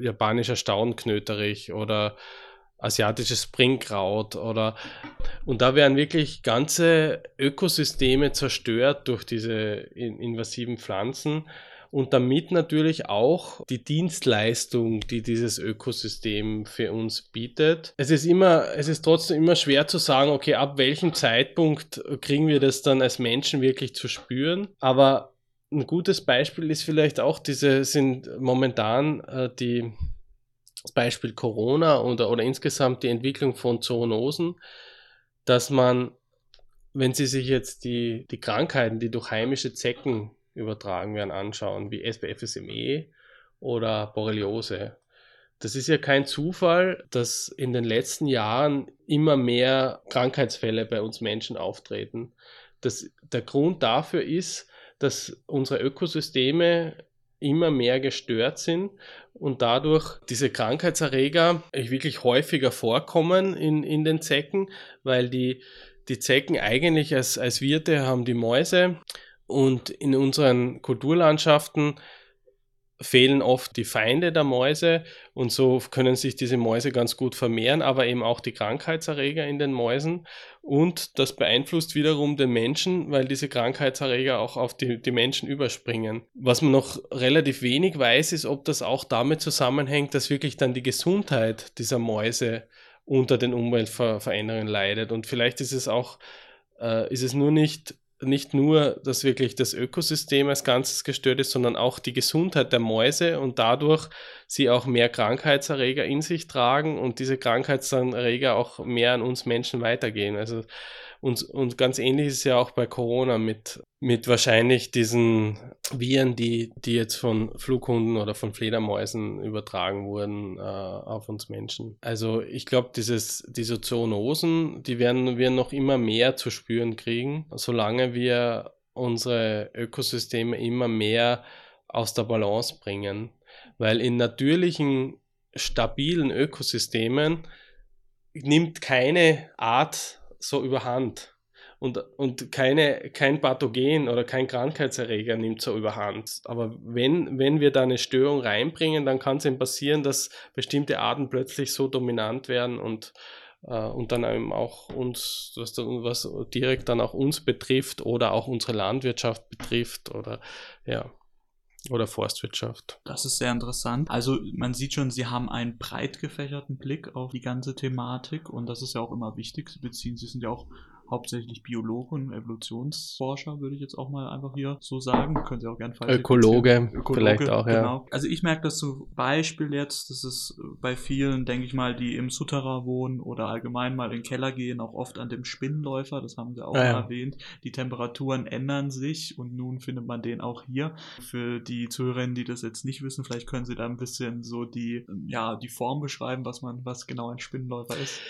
japanischer Staunknöterich oder asiatisches Springkraut oder und da werden wirklich ganze Ökosysteme zerstört durch diese invasiven Pflanzen und damit natürlich auch die Dienstleistung, die dieses Ökosystem für uns bietet. Es ist immer, es ist trotzdem immer schwer zu sagen, okay, ab welchem Zeitpunkt kriegen wir das dann als Menschen wirklich zu spüren, aber ein gutes Beispiel ist vielleicht auch diese, sind momentan äh, die, das Beispiel Corona oder, oder insgesamt die Entwicklung von Zoonosen, dass man, wenn Sie sich jetzt die, die Krankheiten, die durch heimische Zecken übertragen werden, anschauen, wie SPFSME oder Borreliose, das ist ja kein Zufall, dass in den letzten Jahren immer mehr Krankheitsfälle bei uns Menschen auftreten. Das, der Grund dafür ist, dass unsere Ökosysteme immer mehr gestört sind und dadurch diese Krankheitserreger wirklich häufiger vorkommen in, in den Zecken, weil die, die Zecken eigentlich als, als Wirte haben die Mäuse und in unseren Kulturlandschaften fehlen oft die Feinde der Mäuse und so können sich diese Mäuse ganz gut vermehren, aber eben auch die Krankheitserreger in den Mäusen und das beeinflusst wiederum den Menschen, weil diese Krankheitserreger auch auf die, die Menschen überspringen. Was man noch relativ wenig weiß, ist, ob das auch damit zusammenhängt, dass wirklich dann die Gesundheit dieser Mäuse unter den Umweltveränderungen leidet und vielleicht ist es auch, äh, ist es nur nicht nicht nur, dass wirklich das Ökosystem als Ganzes gestört ist, sondern auch die Gesundheit der Mäuse und dadurch sie auch mehr Krankheitserreger in sich tragen und diese Krankheitserreger auch mehr an uns Menschen weitergehen. Also und, und ganz ähnlich ist es ja auch bei Corona mit, mit wahrscheinlich diesen Viren, die, die jetzt von Flughunden oder von Fledermäusen übertragen wurden äh, auf uns Menschen. Also ich glaube, diese Zoonosen, die werden wir noch immer mehr zu spüren kriegen, solange wir unsere Ökosysteme immer mehr aus der Balance bringen. Weil in natürlichen, stabilen Ökosystemen nimmt keine Art so überhand. Und, und keine, kein Pathogen oder kein Krankheitserreger nimmt so überhand. Aber wenn, wenn wir da eine Störung reinbringen, dann kann es eben passieren, dass bestimmte Arten plötzlich so dominant werden und, äh, und dann eben auch uns, was, was direkt dann auch uns betrifft oder auch unsere Landwirtschaft betrifft oder ja. Oder Forstwirtschaft. Das ist sehr interessant. Also man sieht schon, Sie haben einen breit gefächerten Blick auf die ganze Thematik und das ist ja auch immer wichtig. Sie beziehen, Sie sind ja auch hauptsächlich Biologen, Evolutionsforscher, würde ich jetzt auch mal einfach hier so sagen. Können Sie auch gerne falsch Ökologe, Ökologe, vielleicht auch, ja. Genau. Also ich merke das zum Beispiel jetzt, das ist bei vielen, denke ich mal, die im Sutterer wohnen oder allgemein mal in den Keller gehen, auch oft an dem Spinnenläufer, das haben Sie auch ja, ja. erwähnt. Die Temperaturen ändern sich und nun findet man den auch hier. Für die Zuhörerinnen, die das jetzt nicht wissen, vielleicht können Sie da ein bisschen so die, ja, die Form beschreiben, was man, was genau ein Spinnenläufer ist.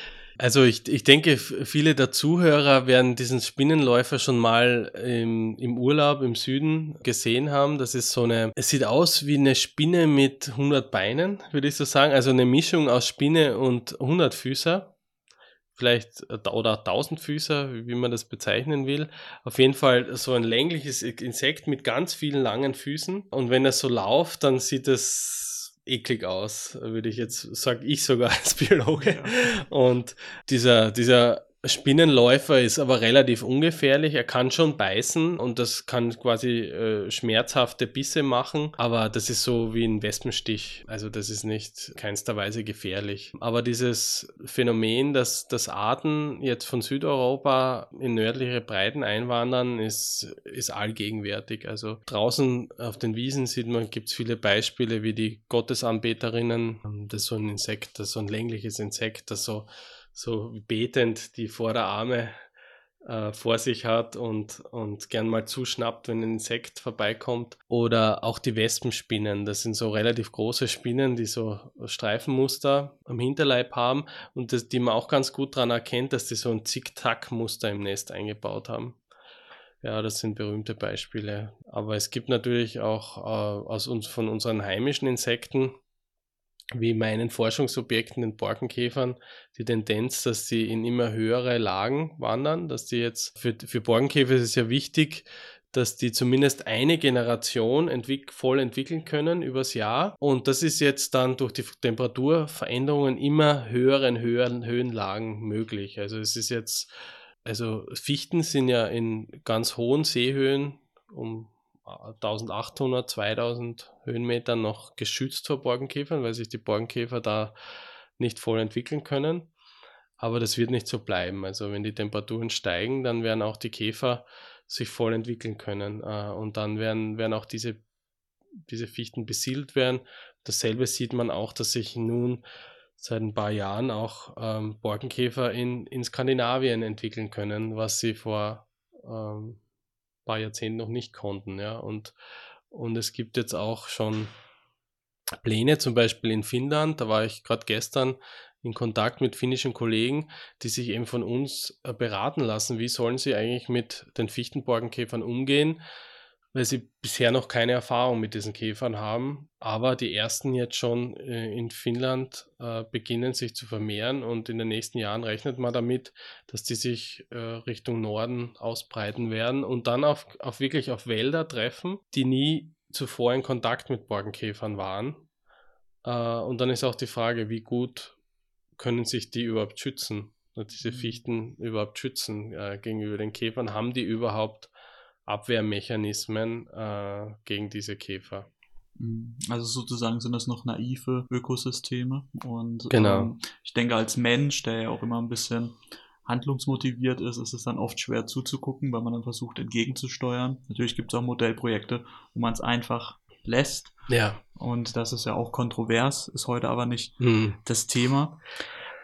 Also ich, ich denke, viele der Zuhörer werden diesen Spinnenläufer schon mal im, im Urlaub im Süden gesehen haben. Das ist so eine, es sieht aus wie eine Spinne mit 100 Beinen, würde ich so sagen. Also eine Mischung aus Spinne und 100 Füßer. Vielleicht oder Tausendfüßer, wie man das bezeichnen will. Auf jeden Fall so ein längliches Insekt mit ganz vielen langen Füßen. Und wenn er so läuft, dann sieht es eklig aus, würde ich jetzt, sage ich sogar als Biologe. Ja. Und dieser, dieser Spinnenläufer ist aber relativ ungefährlich. Er kann schon beißen und das kann quasi äh, schmerzhafte Bisse machen, aber das ist so wie ein Wespenstich. Also das ist nicht keinster Weise gefährlich. Aber dieses Phänomen, dass, dass Arten jetzt von Südeuropa in nördliche Breiten einwandern, ist, ist allgegenwärtig. Also draußen auf den Wiesen sieht man, gibt es viele Beispiele wie die Gottesanbeterinnen. Das ist so ein Insekt, das ist so ein längliches Insekt, das so so betend die Vorderarme äh, vor sich hat und, und gern mal zuschnappt, wenn ein Insekt vorbeikommt. Oder auch die Wespenspinnen. Das sind so relativ große Spinnen, die so Streifenmuster am Hinterleib haben und das, die man auch ganz gut daran erkennt, dass die so ein Zick-Tack-Muster im Nest eingebaut haben. Ja, das sind berühmte Beispiele. Aber es gibt natürlich auch äh, aus uns, von unseren heimischen Insekten wie meinen Forschungsobjekten, den Borkenkäfern, die Tendenz, dass sie in immer höhere Lagen wandern, dass die jetzt, für, für Borkenkäfer ist es ja wichtig, dass die zumindest eine Generation entwick voll entwickeln können übers Jahr. Und das ist jetzt dann durch die Temperaturveränderungen immer höheren, höheren Höhenlagen möglich. Also es ist jetzt, also Fichten sind ja in ganz hohen Seehöhen um 1800, 2000 Höhenmetern noch geschützt vor Borkenkäfern, weil sich die Borkenkäfer da nicht voll entwickeln können. Aber das wird nicht so bleiben. Also wenn die Temperaturen steigen, dann werden auch die Käfer sich voll entwickeln können. Äh, und dann werden, werden auch diese, diese Fichten besiedelt werden. Dasselbe sieht man auch, dass sich nun seit ein paar Jahren auch ähm, Borkenkäfer in, in Skandinavien entwickeln können, was sie vor ähm, paar Jahrzehnten noch nicht konnten. Ja? Und, und es gibt jetzt auch schon Pläne, zum Beispiel in Finnland, da war ich gerade gestern in Kontakt mit finnischen Kollegen, die sich eben von uns äh, beraten lassen, wie sollen sie eigentlich mit den Fichtenborkenkäfern umgehen, weil sie bisher noch keine Erfahrung mit diesen Käfern haben. Aber die ersten jetzt schon äh, in Finnland äh, beginnen sich zu vermehren und in den nächsten Jahren rechnet man damit, dass die sich äh, Richtung Norden ausbreiten werden und dann auf, auf wirklich auf Wälder treffen, die nie zuvor in Kontakt mit Borkenkäfern waren. Äh, und dann ist auch die Frage, wie gut können sich die überhaupt schützen, diese mhm. Fichten überhaupt schützen äh, gegenüber den Käfern? Haben die überhaupt Abwehrmechanismen äh, gegen diese Käfer. Mhm. Also sozusagen sind das noch naive Ökosysteme. Und genau. ähm, ich denke, als Mensch, der ja auch immer ein bisschen handlungsmotiviert ist, ist es dann oft schwer zuzugucken, weil man dann versucht entgegenzusteuern. Natürlich gibt es auch Modellprojekte, wo man es einfach lässt. Ja. Und das ist ja auch kontrovers, ist heute aber nicht hm. das Thema.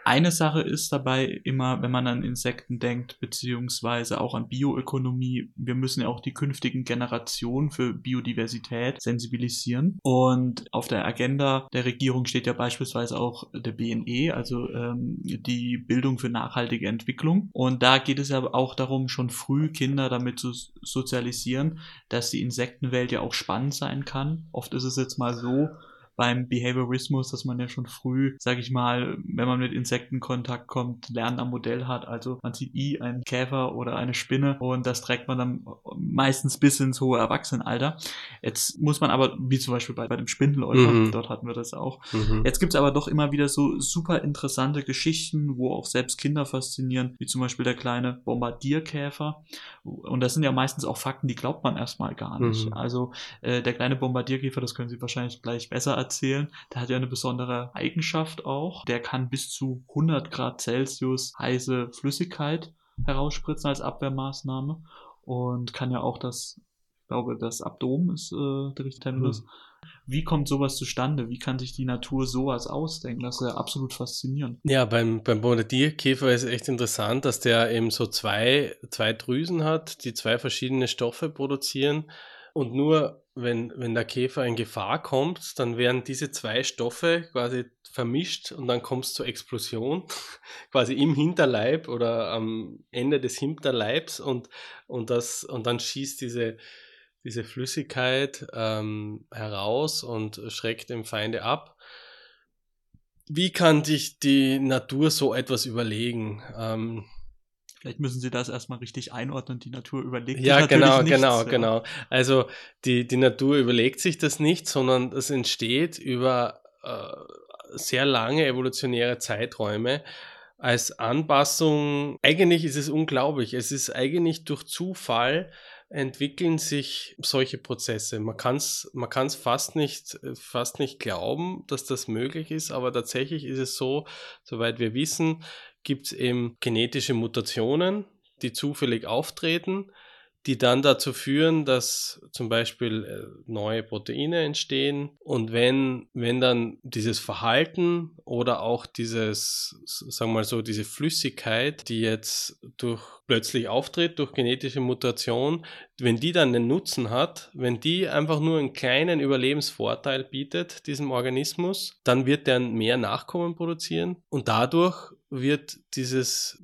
Eine Sache ist dabei immer, wenn man an Insekten denkt, beziehungsweise auch an Bioökonomie, wir müssen ja auch die künftigen Generationen für Biodiversität sensibilisieren. Und auf der Agenda der Regierung steht ja beispielsweise auch der BNE, also ähm, die Bildung für nachhaltige Entwicklung. Und da geht es ja auch darum, schon früh Kinder damit zu sozialisieren, dass die Insektenwelt ja auch spannend sein kann. Oft ist es jetzt mal so, beim Behaviorismus, dass man ja schon früh, sag ich mal, wenn man mit Insekten in Kontakt kommt, Lernen am Modell hat. Also man sieht I, einen Käfer oder eine Spinne und das trägt man dann meistens bis ins hohe Erwachsenenalter. Jetzt muss man aber, wie zum Beispiel bei, bei dem Spindeläufer, mhm. dort hatten wir das auch. Mhm. Jetzt gibt's aber doch immer wieder so super interessante Geschichten, wo auch selbst Kinder faszinieren, wie zum Beispiel der kleine Bombardierkäfer. Und das sind ja meistens auch Fakten, die glaubt man erstmal gar nicht. Mhm. Also äh, der kleine Bombardierkäfer, das können Sie wahrscheinlich gleich besser erzählen erzählen. Der hat ja eine besondere Eigenschaft auch. Der kann bis zu 100 Grad Celsius heiße Flüssigkeit herausspritzen als Abwehrmaßnahme und kann ja auch das, ich glaube, das Abdomen ist äh, der richtige Terminus. Mhm. Wie kommt sowas zustande? Wie kann sich die Natur sowas ausdenken? Das ist ja absolut faszinierend. Ja, beim, beim Bombardierkäfer ist echt interessant, dass der eben so zwei, zwei Drüsen hat, die zwei verschiedene Stoffe produzieren. Und nur wenn, wenn der Käfer in Gefahr kommt, dann werden diese zwei Stoffe quasi vermischt und dann kommt es zur Explosion, quasi im Hinterleib oder am Ende des Hinterleibs und, und, das, und dann schießt diese, diese Flüssigkeit ähm, heraus und schreckt dem Feinde ab. Wie kann sich die Natur so etwas überlegen? Ähm, Vielleicht müssen Sie das erstmal richtig einordnen. Die Natur überlegt ja, sich genau, nichts, genau, ja. genau. Also die, die Natur überlegt sich das nicht, sondern das entsteht über äh, sehr lange evolutionäre Zeiträume als Anpassung. Eigentlich ist es unglaublich. Es ist eigentlich durch Zufall entwickeln sich solche Prozesse. Man kann es man kann's fast, nicht, fast nicht glauben, dass das möglich ist, aber tatsächlich ist es so, soweit wir wissen, gibt es eben genetische Mutationen, die zufällig auftreten, die dann dazu führen, dass zum Beispiel äh, neue Proteine entstehen. Und wenn, wenn dann dieses Verhalten oder auch dieses, sagen wir mal so, diese Flüssigkeit, die jetzt durch plötzlich auftritt durch genetische Mutation, wenn die dann einen Nutzen hat, wenn die einfach nur einen kleinen Überlebensvorteil bietet, diesem Organismus, dann wird der mehr Nachkommen produzieren und dadurch wird dieses,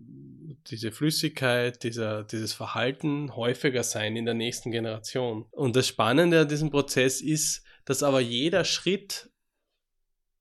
diese Flüssigkeit, dieser, dieses Verhalten häufiger sein in der nächsten Generation. Und das Spannende an diesem Prozess ist, dass aber jeder Schritt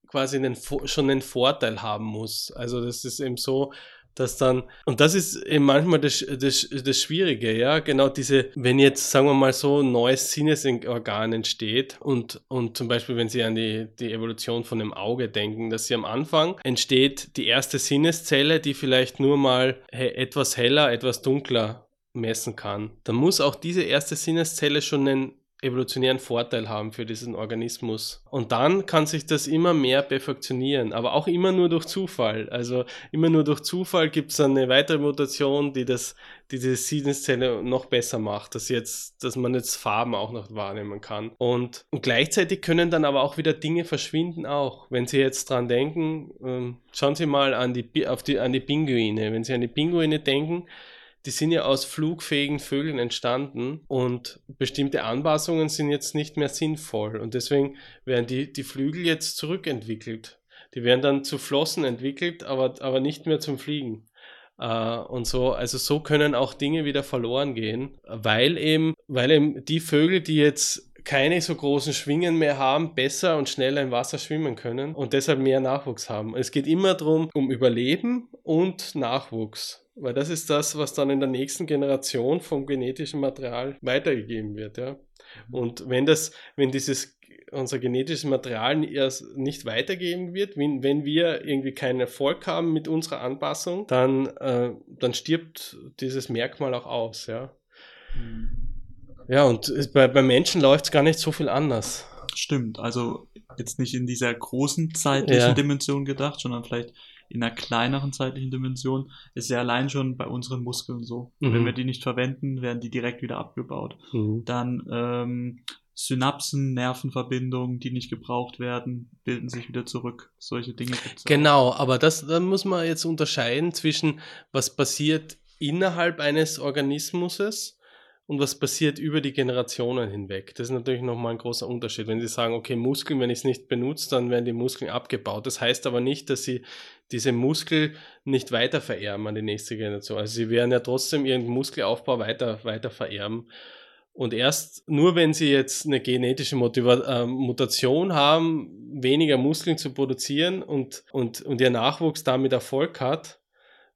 quasi einen, schon einen Vorteil haben muss. Also das ist eben so, dass dann, und das ist eben manchmal das, das, das Schwierige, ja, genau diese, wenn jetzt, sagen wir mal so, ein neues Sinnesorgan entsteht und, und zum Beispiel, wenn Sie an die, die Evolution von dem Auge denken, dass Sie am Anfang entsteht die erste Sinneszelle, die vielleicht nur mal etwas heller, etwas dunkler messen kann, dann muss auch diese erste Sinneszelle schon einen evolutionären Vorteil haben für diesen Organismus. Und dann kann sich das immer mehr perfektionieren, aber auch immer nur durch Zufall. Also immer nur durch Zufall gibt es eine weitere Mutation, die das, die diese Siedlungszelle noch besser macht, dass jetzt, dass man jetzt Farben auch noch wahrnehmen kann. Und, und gleichzeitig können dann aber auch wieder Dinge verschwinden auch. Wenn Sie jetzt dran denken, ähm, schauen Sie mal an die, auf die, an die Pinguine. Wenn Sie an die Pinguine denken, die sind ja aus flugfähigen Vögeln entstanden und bestimmte Anpassungen sind jetzt nicht mehr sinnvoll und deswegen werden die, die Flügel jetzt zurückentwickelt. Die werden dann zu Flossen entwickelt, aber, aber nicht mehr zum Fliegen. äh, und so. Also so können auch Dinge wieder verloren gehen, weil eben, weil eben die Vögel, die jetzt keine so großen Schwingen mehr haben, besser und schneller im Wasser schwimmen können und deshalb mehr Nachwuchs haben. Es geht immer darum, um Überleben und Nachwuchs. Weil das ist das, was dann in der nächsten Generation vom genetischen Material weitergegeben wird, ja. Mhm. Und wenn das, wenn dieses unser genetisches Material erst nicht weitergeben wird, wenn, wenn wir irgendwie keinen Erfolg haben mit unserer Anpassung, dann, äh, dann stirbt dieses Merkmal auch aus, ja. Mhm. Ja, und bei, bei Menschen läuft es gar nicht so viel anders. Stimmt, also jetzt nicht in dieser großen zeitlichen ja. Dimension gedacht, sondern vielleicht in einer kleineren zeitlichen Dimension ist ja allein schon bei unseren Muskeln so. Mhm. Wenn wir die nicht verwenden, werden die direkt wieder abgebaut. Mhm. Dann ähm, Synapsen, Nervenverbindungen, die nicht gebraucht werden, bilden sich wieder zurück. Solche Dinge gibt's Genau, auch. aber das, da muss man jetzt unterscheiden zwischen, was passiert innerhalb eines Organismus und was passiert über die Generationen hinweg. Das ist natürlich nochmal ein großer Unterschied. Wenn Sie sagen, okay, Muskeln, wenn ich es nicht benutze, dann werden die Muskeln abgebaut. Das heißt aber nicht, dass Sie diese Muskel nicht weiter vererben an die nächste Generation. Also Sie werden ja trotzdem Ihren Muskelaufbau weiter, weiter vererben. Und erst nur wenn Sie jetzt eine genetische Motiva äh, Mutation haben, weniger Muskeln zu produzieren und, und, und Ihr Nachwuchs damit Erfolg hat,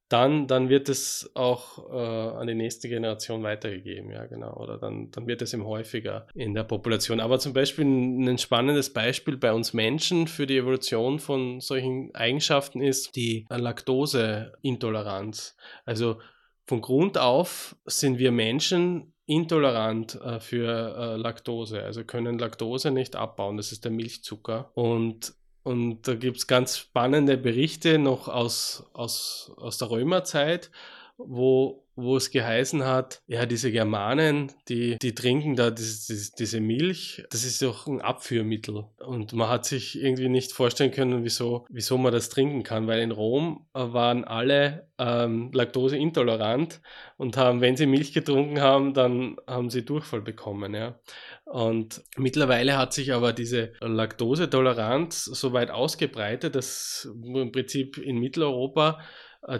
dann, dann wird es auch äh, an die nächste Generation weitergegeben, ja, genau. Oder dann, dann wird es eben häufiger in der Population. Aber zum Beispiel ein, spannendes Beispiel bei uns Menschen für die Evolution von solchen Eigenschaften ist die Laktoseintoleranz. Also von Grund auf sind wir Menschen intolerant äh, für äh, Laktose, also können Laktose nicht abbauen. Das ist der Milchzucker. Und und da gibt es ganz spannende Berichte noch aus, aus, aus der Römerzeit, wo wo es geheißen hat, ja, diese Germanen, die, die trinken da diese, diese Milch, das ist doch ein Abführmittel. Und man hat sich irgendwie nicht vorstellen können, wieso, wieso man das trinken kann, weil in Rom äh, waren alle ähm, laktoseintolerant und haben, wenn sie Milch getrunken haben, dann haben sie Durchfall bekommen, ja. Und mittlerweile hat sich aber diese Laktosetoleranz so weit ausgebreitet, dass im Prinzip in Mitteleuropa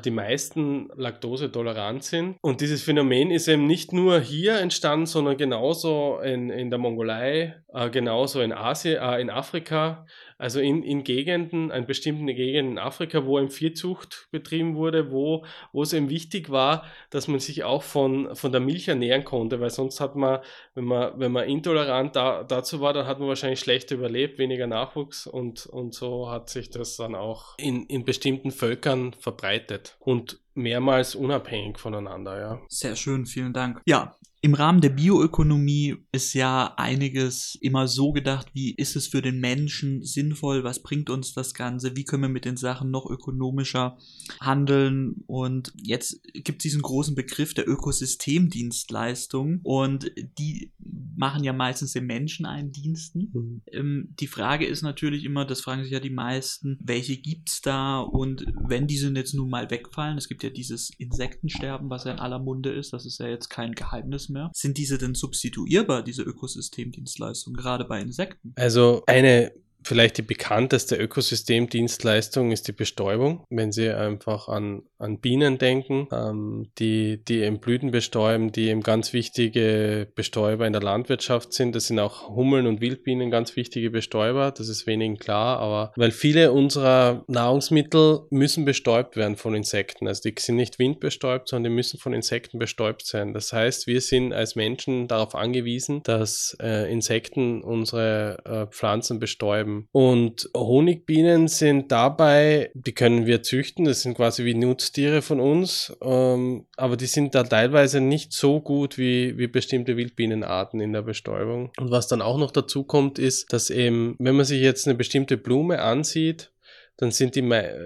die meisten Laktose tolerant sind. Und dieses Phänomen ist eben nicht nur hier entstanden, sondern genauso in, in der Mongolei, äh, genauso in Asien, äh, in Afrika. Also in, in Gegenden, in bestimmten Gegenden in Afrika, wo eben Viehzucht betrieben wurde, wo, wo es eben wichtig war, dass man sich auch von, von der Milch ernähren konnte, weil sonst hat man, wenn man, wenn man intolerant da, dazu war, dann hat man wahrscheinlich schlechter überlebt, weniger Nachwuchs und, und so hat sich das dann auch in, in bestimmten Völkern verbreitet und mehrmals unabhängig voneinander, ja. Sehr schön, vielen Dank. Ja, im Rahmen der Bioökonomie ist ja einiges immer so gedacht, wie ist es für den Menschen sinnvoll, was bringt uns das Ganze, wie können wir mit den Sachen noch ökonomischer handeln. Und jetzt gibt es diesen großen Begriff der Ökosystemdienstleistung und die machen ja meistens den Menschen einen Diensten. Mhm. Ähm, die Frage ist natürlich immer, das fragen sich ja die meisten, welche gibt es da und wenn diese jetzt nun mal wegfallen, es gibt ja dieses Insektensterben, was ja in aller Munde ist, das ist ja jetzt kein Geheimnis mehr mehr. Sind diese denn substituierbar, diese Ökosystemdienstleistungen, gerade bei Insekten? Also eine Vielleicht die bekannteste Ökosystemdienstleistung ist die Bestäubung. Wenn Sie einfach an, an Bienen denken, ähm, die, die eben Blüten bestäuben, die eben ganz wichtige Bestäuber in der Landwirtschaft sind. Das sind auch Hummeln und Wildbienen ganz wichtige Bestäuber. Das ist wenigen klar, aber weil viele unserer Nahrungsmittel müssen bestäubt werden von Insekten. Also die sind nicht windbestäubt, sondern die müssen von Insekten bestäubt sein. Das heißt, wir sind als Menschen darauf angewiesen, dass äh, Insekten unsere äh, Pflanzen bestäuben. Und Honigbienen sind dabei, die können wir züchten, das sind quasi wie Nutztiere von uns, ähm, aber die sind da teilweise nicht so gut wie, wie bestimmte Wildbienenarten in der Bestäubung. Und was dann auch noch dazu kommt, ist, dass eben, wenn man sich jetzt eine bestimmte Blume ansieht, dann sind die,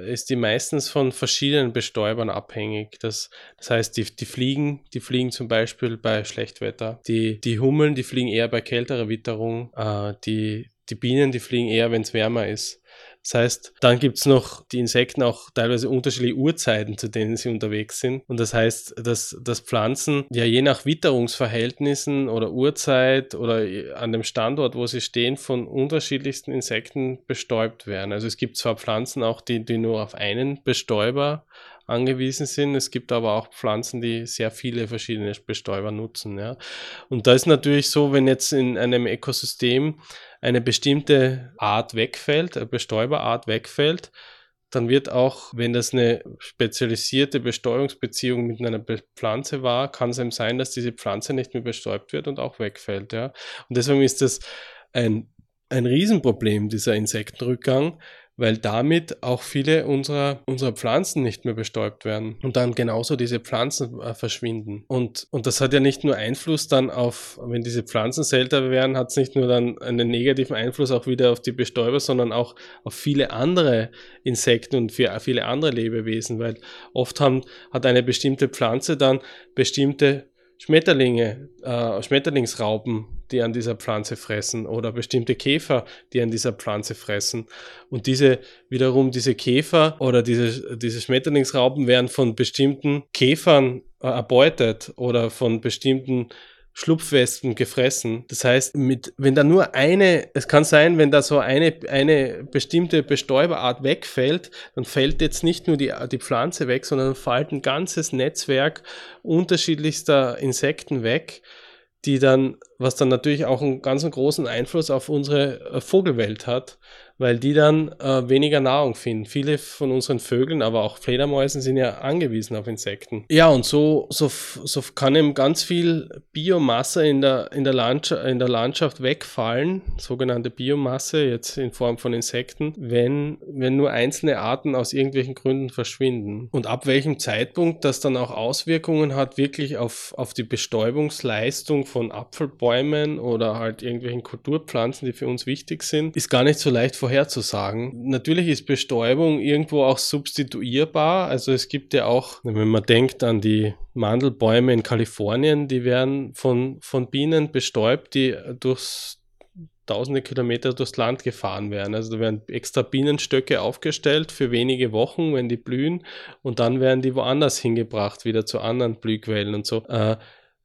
ist die meistens von verschiedenen Bestäubern abhängig. Das, das heißt, die, die Fliegen, die fliegen zum Beispiel bei Schlechtwetter. Die, die Hummeln, die fliegen eher bei kälterer Witterung. Äh, die, die Bienen, die fliegen eher, wenn es wärmer ist. Das heißt, dann gibt es noch die Insekten auch teilweise unterschiedliche Uhrzeiten, zu denen sie unterwegs sind. Und das heißt, dass, dass Pflanzen ja je nach Witterungsverhältnissen oder Uhrzeit oder an dem Standort, wo sie stehen, von unterschiedlichsten Insekten bestäubt werden. Also es gibt zwar Pflanzen auch, die, die nur auf einen Bestäuber angewiesen sind. Es gibt aber auch Pflanzen, die sehr viele verschiedene Bestäuber nutzen. Ja. Und da ist natürlich so, wenn jetzt in einem Ökosystem eine bestimmte Art wegfällt, eine Bestäuberart wegfällt, dann wird auch, wenn das eine spezialisierte Bestäubungsbeziehung mit einer Pflanze war, kann es eben sein, dass diese Pflanze nicht mehr bestäubt wird und auch wegfällt. Ja. Und deswegen ist das ein, ein Riesenproblem, dieser Insektenrückgang, weil damit auch viele unserer, unserer Pflanzen nicht mehr bestäubt werden und dann genauso diese Pflanzen äh, verschwinden. Und, und das hat ja nicht nur Einfluss dann auf, wenn diese Pflanzen seltener werden, hat es nicht nur dann einen negativen Einfluss auch wieder auf die Bestäuber, sondern auch auf viele andere Insekten und für viele andere Lebewesen, weil oft haben, hat eine bestimmte Pflanze dann bestimmte Schmetterlinge, äh, Schmetterlingsraupen, die an dieser Pflanze fressen oder bestimmte Käfer, die an dieser Pflanze fressen. Und diese wiederum, diese Käfer oder diese, diese Schmetterlingsraupen werden von bestimmten Käfern äh, erbeutet oder von bestimmten Schlupfwespen gefressen. Das heißt, mit, wenn da nur eine, es kann sein, wenn da so eine, eine bestimmte Bestäuberart wegfällt, dann fällt jetzt nicht nur die, die Pflanze weg, sondern fällt ein ganzes Netzwerk unterschiedlichster Insekten weg, die dann, was dann natürlich auch einen ganz großen Einfluss auf unsere äh, Vogelwelt hat weil die dann äh, weniger Nahrung finden. Viele von unseren Vögeln, aber auch Fledermäusen sind ja angewiesen auf Insekten. Ja, und so, so, so kann eben ganz viel Biomasse in der, in, der Landschaft, in der Landschaft wegfallen, sogenannte Biomasse, jetzt in Form von Insekten, wenn, wenn nur einzelne Arten aus irgendwelchen Gründen verschwinden. Und ab welchem Zeitpunkt das dann auch Auswirkungen hat, wirklich auf, auf die Bestäubungsleistung von Apfelbäumen oder halt irgendwelchen Kulturpflanzen, die für uns wichtig sind, ist gar nicht so leicht vorherzusehen vorherzusagen. Natürlich ist Bestäubung irgendwo auch substituierbar. Also es gibt ja auch, wenn man denkt an die Mandelbäume in Kalifornien, die werden von, von Bienen bestäubt, die durchs tausende Kilometer durchs Land gefahren werden. Also da werden extra Bienenstöcke aufgestellt für wenige Wochen, wenn die blühen, und dann werden die woanders hingebracht, wieder zu anderen Blühquellen und so. Äh,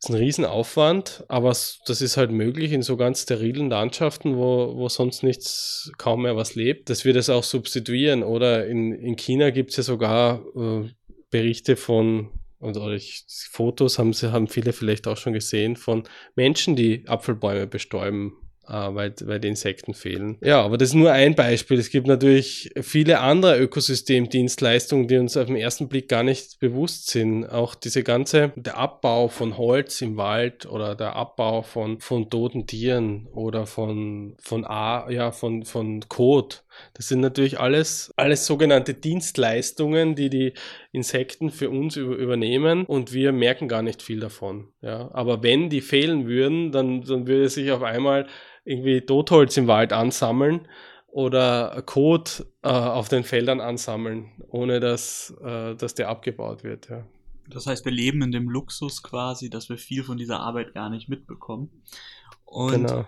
ist ein Riesenaufwand, aber das ist halt möglich in so ganz sterilen Landschaften, wo, wo sonst nichts, kaum mehr was lebt, dass wir das auch substituieren. Oder in, in China gibt es ja sogar äh, Berichte von, oder ich, Fotos haben, sie, haben viele vielleicht auch schon gesehen, von Menschen, die Apfelbäume bestäuben weil, weil die Insekten fehlen. Ja, aber das ist nur ein Beispiel. Es gibt natürlich viele andere Ökosystemdienstleistungen, die uns auf den ersten Blick gar nicht bewusst sind. Auch diese ganze, der Abbau von Holz im Wald oder der Abbau von, von toten Tieren oder von, von, A, ja, von, von Kot. Das sind natürlich alles, alles sogenannte Dienstleistungen, die die Insekten für uns übernehmen und wir merken gar nicht viel davon. Ja. Aber wenn die fehlen würden, dann, dann würde sich auf einmal irgendwie Totholz im Wald ansammeln oder Kot äh, auf den Feldern ansammeln, ohne dass, äh, dass der abgebaut wird. Ja. Das heißt, wir leben in dem Luxus quasi, dass wir viel von dieser Arbeit gar nicht mitbekommen. Und genau.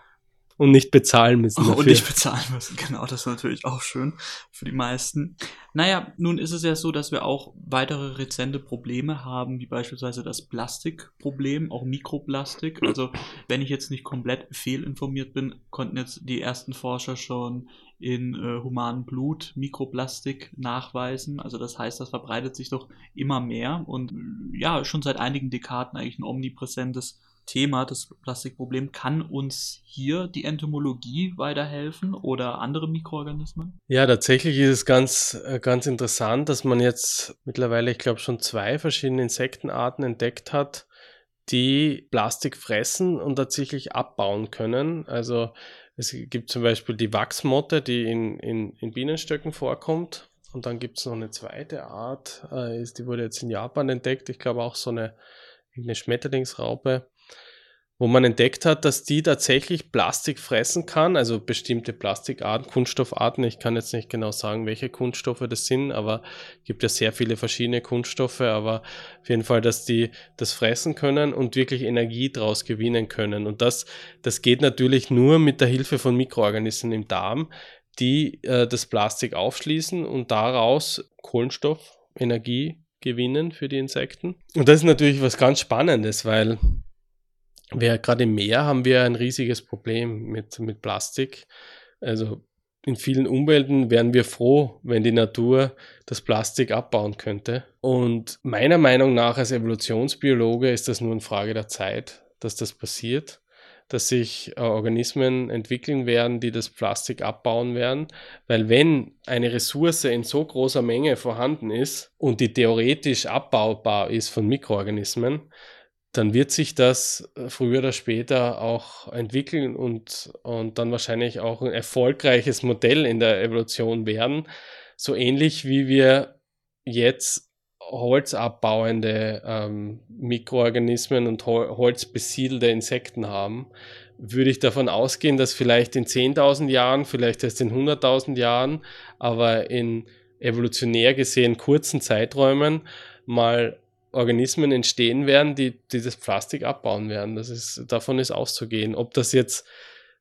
Und nicht bezahlen müssen. Dafür. Und nicht bezahlen müssen, genau, das ist natürlich auch schön für die meisten. Naja, nun ist es ja so, dass wir auch weitere rezente Probleme haben, wie beispielsweise das Plastikproblem, auch Mikroplastik. Also, wenn ich jetzt nicht komplett fehlinformiert bin, konnten jetzt die ersten Forscher schon in äh, humanem Blut Mikroplastik nachweisen. Also das heißt, das verbreitet sich doch immer mehr und ja, schon seit einigen Dekaden eigentlich ein omnipräsentes Thema, das Plastikproblem. Kann uns hier die Entomologie weiterhelfen oder andere Mikroorganismen? Ja, tatsächlich ist es ganz, äh, ganz interessant, dass man jetzt mittlerweile, ich glaube, schon zwei verschiedene Insektenarten entdeckt hat, die Plastik fressen und tatsächlich abbauen können. Also es gibt zum Beispiel die Wachsmotte, die in, in, in Bienenstöcken vorkommt. Und dann gibt es noch eine zweite Art, äh, die wurde jetzt in Japan entdeckt. Ich glaube auch so eine, eine Schmetterlingsraupe wo man entdeckt hat, dass die tatsächlich Plastik fressen kann, also bestimmte Plastikarten, Kunststoffarten. Ich kann jetzt nicht genau sagen, welche Kunststoffe das sind, aber gibt ja sehr viele verschiedene Kunststoffe, aber auf jeden Fall, dass die das fressen können und wirklich Energie daraus gewinnen können. Und das, das geht natürlich nur mit der Hilfe von Mikroorganismen im Darm, die äh, das Plastik aufschließen und daraus Kohlenstoff, Energie gewinnen für die Insekten. Und das ist natürlich was ganz Spannendes, weil wir gerade im Meer haben wir ein riesiges Problem mit, mit Plastik. Also in vielen Umwelten wären wir froh, wenn die Natur das Plastik abbauen könnte. Und meiner Meinung nach als Evolutionsbiologe ist das nur eine Frage der Zeit, dass das passiert dass sich äh, Organismen entwickeln werden, die das Plastik abbauen werden. Weil wenn eine Ressource in so großer Menge vorhanden ist und die theoretisch abbaubar ist von Mikroorganismen, dann wird sich das äh, früher oder später auch entwickeln und, und dann wahrscheinlich auch ein erfolgreiches Modell in der Evolution werden. So ähnlich wie wir jetzt holzabbauende ähm, Mikroorganismen und Hol holzbesiedelte Insekten haben, würde ich davon ausgehen, dass vielleicht in 10.000 Jahren, vielleicht erst in 100.000 Jahren, aber in evolutionär gesehen kurzen Zeiträumen mal Organismen entstehen werden, die, die das Plastik abbauen werden. Das ist, davon ist auszugehen. Ob das jetzt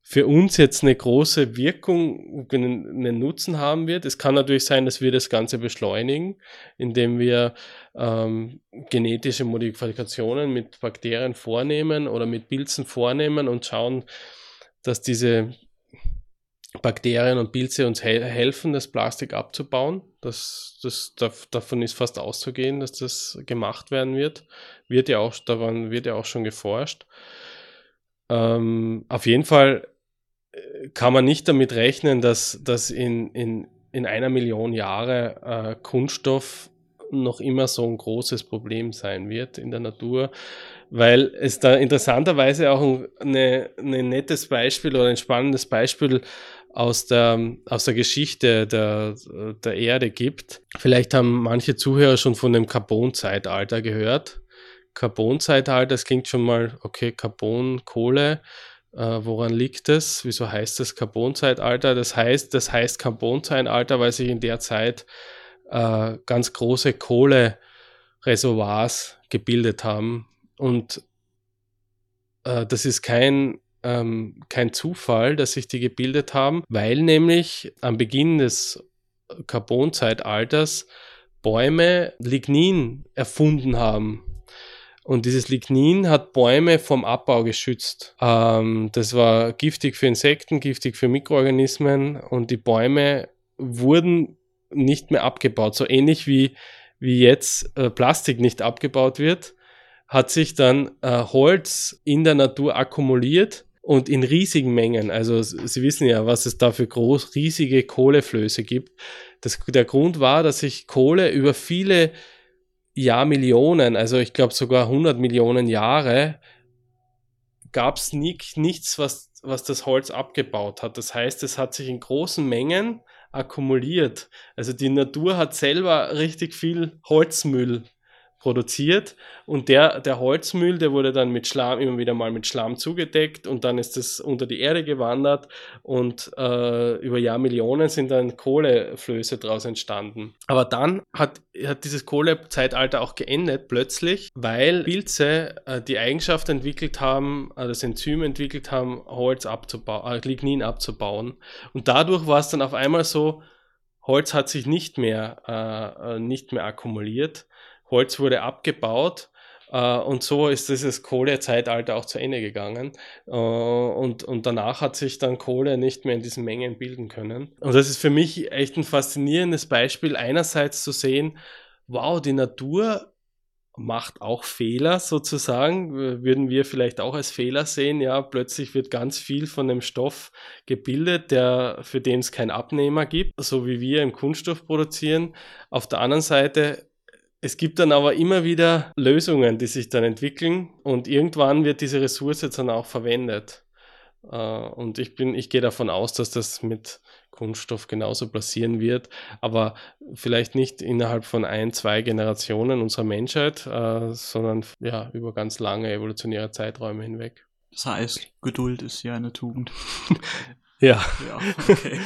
für uns jetzt eine große Wirkung, einen Nutzen haben wird. Es kann natürlich sein, dass wir das Ganze beschleunigen, indem wir ähm, genetische Modifikationen mit Bakterien vornehmen oder mit Pilzen vornehmen und schauen, dass diese Bakterien und Pilze uns he helfen, das Plastik abzubauen. Das, das, davon ist fast auszugehen, dass das gemacht werden wird. Wird ja auch, daran wird ja auch schon geforscht. Ähm, auf jeden Fall kann man nicht damit rechnen, dass, dass in, in, in einer Million Jahre äh, Kunststoff noch immer so ein großes Problem sein wird in der Natur, weil es da interessanterweise auch ein eine, ein nettes Beispiel oder ein spannendes Beispiel aus der, aus der Geschichte der, der Erde gibt. Vielleicht haben manche Zuhörer schon von dem Carbon-Zeitalter gehört. Carbon-Zeitalter, das klingt schon mal, okay, Carbon, Kohle, äh, woran liegt das? Wieso heißt das Carbonzeitalter? Das heißt, das heißt Carbonzeitalter, weil sich in der Zeit äh, ganz große Kohlereservoirs gebildet haben. Und äh, das ist kein, ähm, kein Zufall, dass sich die gebildet haben, weil nämlich am Beginn des Carbonzeitalters Bäume Lignin erfunden haben. Und dieses Lignin hat Bäume vom Abbau geschützt. Ähm, das war giftig für Insekten, giftig für Mikroorganismen und die Bäume wurden nicht mehr abgebaut. So ähnlich wie, wie jetzt äh, Plastik nicht abgebaut wird, hat sich dann äh, Holz in der Natur akkumuliert und in riesigen Mengen. Also Sie wissen ja, was es da für groß, riesige Kohleflöße gibt. Das, der Grund war, dass sich Kohle über viele Jahrmillionen, also ich glaube sogar 100 Millionen Jahre, gab es nie, nichts, was, was das Holz abgebaut hat. Das heißt, es hat sich in großen Mengen akkumuliert. Also die Natur hat selber richtig viel Holzmüll produziert und der, der Holzmüll, der wurde dann mit Schlamm, immer wieder mal mit Schlamm zugedeckt und dann ist es unter die Erde gewandert und äh, über Jahrmillionen sind dann Kohleflöße daraus entstanden. Aber dann hat, hat dieses Kohlezeitalter auch geendet plötzlich, weil Pilze äh, die Eigenschaft entwickelt haben, äh, das Enzym entwickelt haben, Holz abzubauen, äh, Lignin abzubauen. Und dadurch war es dann auf einmal so, Holz hat sich nicht mehr, äh, äh nicht mehr akkumuliert Holz wurde abgebaut Uh, und so ist dieses Kohlezeitalter auch zu Ende gegangen. Uh, und, und danach hat sich dann Kohle nicht mehr in diesen Mengen bilden können. Und das ist für mich echt ein faszinierendes Beispiel, einerseits zu sehen, wow, die Natur macht auch Fehler sozusagen, würden wir vielleicht auch als Fehler sehen, ja, plötzlich wird ganz viel von dem Stoff gebildet, der, für den es keinen Abnehmer gibt, so wie wir im Kunststoff produzieren. Auf der anderen Seite es gibt dann aber immer wieder Lösungen, die sich dann entwickeln und irgendwann wird diese Ressource dann auch verwendet. Äh, und ich bin, ich gehe davon aus, dass das mit Kunststoff genauso passieren wird, aber vielleicht nicht innerhalb von ein, zwei Generationen unserer Menschheit, äh, sondern ja, über ganz lange evolutionäre Zeiträume hinweg. Das heißt, Geduld ist ja eine Tugend. ja. Ja, okay.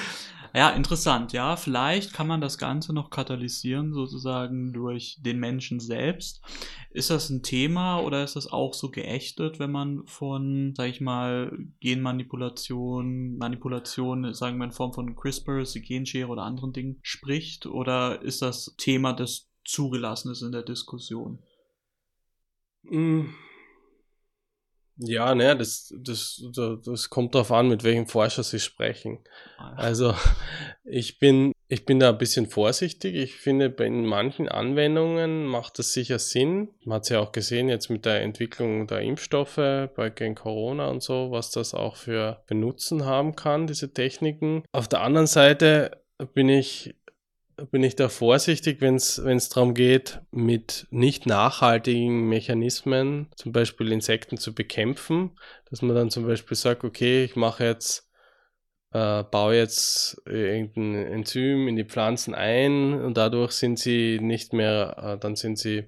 Ja, interessant, ja. Vielleicht kann man das Ganze noch katalysieren, sozusagen durch den Menschen selbst. Ist das ein Thema oder ist das auch so geächtet, wenn man von, sag ich mal, Genmanipulation, Manipulation, sagen wir in Form von CRISPR, Genschere oder anderen Dingen spricht? Oder ist das Thema, das zugelassen ist in der Diskussion? Mm. Ja, ne, das, das, das kommt darauf an, mit welchem Forscher Sie sprechen. Ah, also ich bin, ich bin da ein bisschen vorsichtig. Ich finde, bei manchen Anwendungen macht das sicher Sinn. Man hat es ja auch gesehen jetzt mit der Entwicklung der Impfstoffe bei gegen Corona und so, was das auch für Benutzen haben kann, diese Techniken. Auf der anderen Seite bin ich bin ich da vorsichtig, wenn es darum geht, mit nicht nachhaltigen Mechanismen, zum Beispiel Insekten zu bekämpfen, dass man dann zum Beispiel sagt, okay, ich mache jetzt, äh, baue jetzt irgendein Enzym in die Pflanzen ein und dadurch sind sie nicht mehr, äh, dann sind sie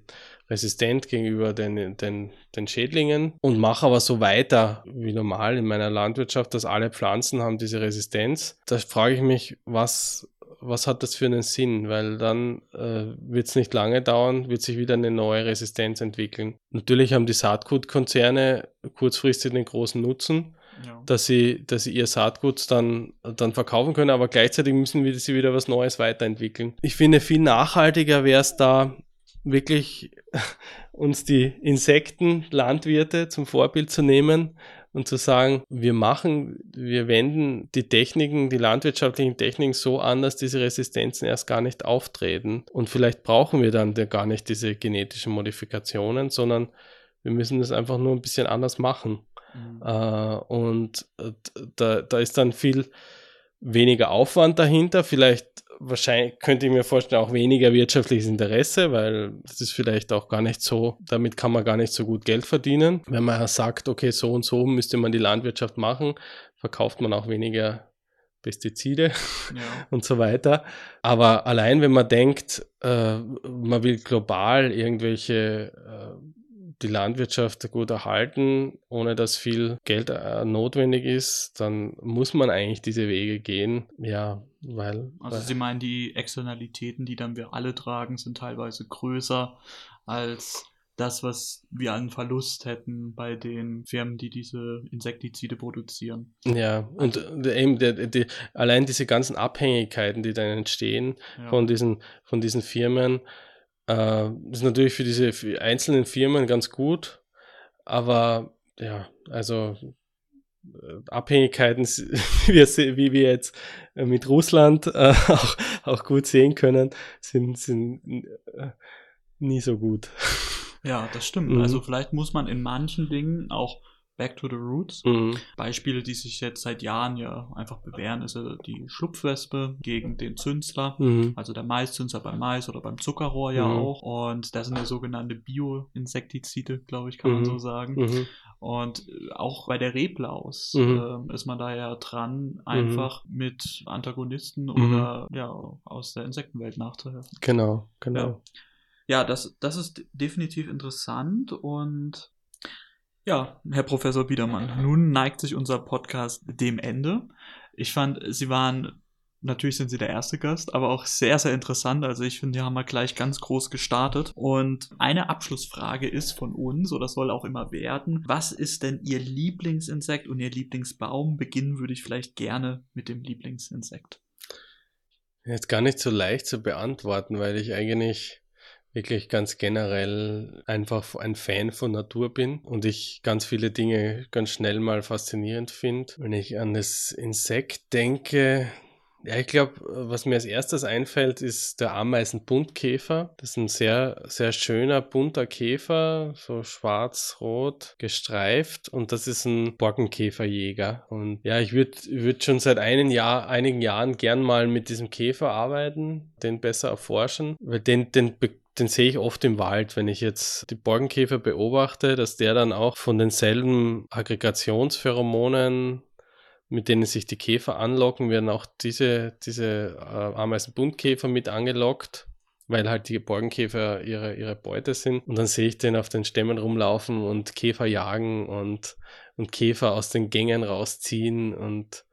resistent gegenüber den, den, den Schädlingen und mache aber so weiter wie normal in meiner Landwirtschaft, dass alle Pflanzen haben diese Resistenz. Da frage ich mich, was was hat das für einen Sinn? Weil dann äh, wird es nicht lange dauern, wird sich wieder eine neue Resistenz entwickeln. Natürlich haben die Saatgutkonzerne kurzfristig den großen Nutzen, ja. dass, sie, dass sie ihr Saatgut dann, dann verkaufen können, aber gleichzeitig müssen wir, sie wieder was Neues weiterentwickeln. Ich finde, viel nachhaltiger wäre es da, wirklich uns die Insektenlandwirte zum Vorbild zu nehmen und zu sagen, wir machen, wir wenden die Techniken, die landwirtschaftlichen Techniken so an, dass diese Resistenzen erst gar nicht auftreten. Und vielleicht brauchen wir dann gar nicht diese genetischen Modifikationen, sondern wir müssen das einfach nur ein bisschen anders machen. Mhm. Äh, und äh, da, da ist dann viel weniger Aufwand dahinter. Vielleicht wahrscheinlich könnte ich mir vorstellen, auch weniger wirtschaftliches Interesse, weil das ist vielleicht auch gar nicht so, damit kann man gar nicht so gut Geld verdienen. Wenn man sagt, okay, so und so müsste man die Landwirtschaft machen, verkauft man auch weniger Pestizide ja. und so weiter. Aber allein wenn man denkt, äh, man will global irgendwelche äh, die Landwirtschaft gut erhalten, ohne dass viel Geld äh, notwendig ist, dann muss man eigentlich diese Wege gehen. Ja, weil. Also weil Sie meinen, die Externalitäten, die dann wir alle tragen, sind teilweise größer als das, was wir an Verlust hätten bei den Firmen, die diese Insektizide produzieren. Ja, und also, eben die, die, allein diese ganzen Abhängigkeiten, die dann entstehen ja. von, diesen, von diesen Firmen, äh, ist natürlich für diese für einzelnen Firmen ganz gut, aber ja, also äh, Abhängigkeiten, wie wir, wie wir jetzt äh, mit Russland äh, auch, auch gut sehen können, sind, sind äh, nie so gut. Ja, das stimmt. Mhm. Also vielleicht muss man in manchen Dingen auch Back to the Roots. Mhm. Beispiele, die sich jetzt seit Jahren ja einfach bewähren, ist ja die Schlupfwespe gegen den Zünsler, mhm. also der Maiszünsler beim Mais oder beim Zuckerrohr ja mhm. auch. Und das sind ja sogenannte Bio-Insektizide, glaube ich, kann man so mhm. sagen. Mhm. Und äh, auch bei der Reblaus äh, ist man da ja dran, einfach mit Antagonisten oder ja aus der Insektenwelt nachzuhelfen. Genau, genau. Ja. Ja, das, das ist definitiv interessant und ja, Herr Professor Biedermann, nun neigt sich unser Podcast dem Ende. Ich fand, Sie waren, natürlich sind Sie der erste Gast, aber auch sehr, sehr interessant. Also ich finde, die haben wir gleich ganz groß gestartet. Und eine Abschlussfrage ist von uns, oder soll auch immer werden, was ist denn Ihr Lieblingsinsekt und Ihr Lieblingsbaum? Beginnen würde ich vielleicht gerne mit dem Lieblingsinsekt. Jetzt gar nicht so leicht zu beantworten, weil ich eigentlich wirklich ganz generell einfach ein Fan von Natur bin und ich ganz viele Dinge ganz schnell mal faszinierend finde. Wenn ich an das Insekt denke, ja, ich glaube, was mir als erstes einfällt, ist der Ameisenbuntkäfer. Das ist ein sehr, sehr schöner bunter Käfer, so schwarz-rot gestreift und das ist ein Borkenkäferjäger. Und ja, ich würde würd schon seit einem Jahr, einigen Jahren gern mal mit diesem Käfer arbeiten, den besser erforschen, weil den, den den sehe ich oft im Wald, wenn ich jetzt die Borkenkäfer beobachte, dass der dann auch von denselben Aggregationspheromonen, mit denen sich die Käfer anlocken, werden auch diese, diese äh, Ameisenbuntkäfer mit angelockt, weil halt die Borkenkäfer ihre, ihre Beute sind. Und dann sehe ich den auf den Stämmen rumlaufen und Käfer jagen und, und Käfer aus den Gängen rausziehen und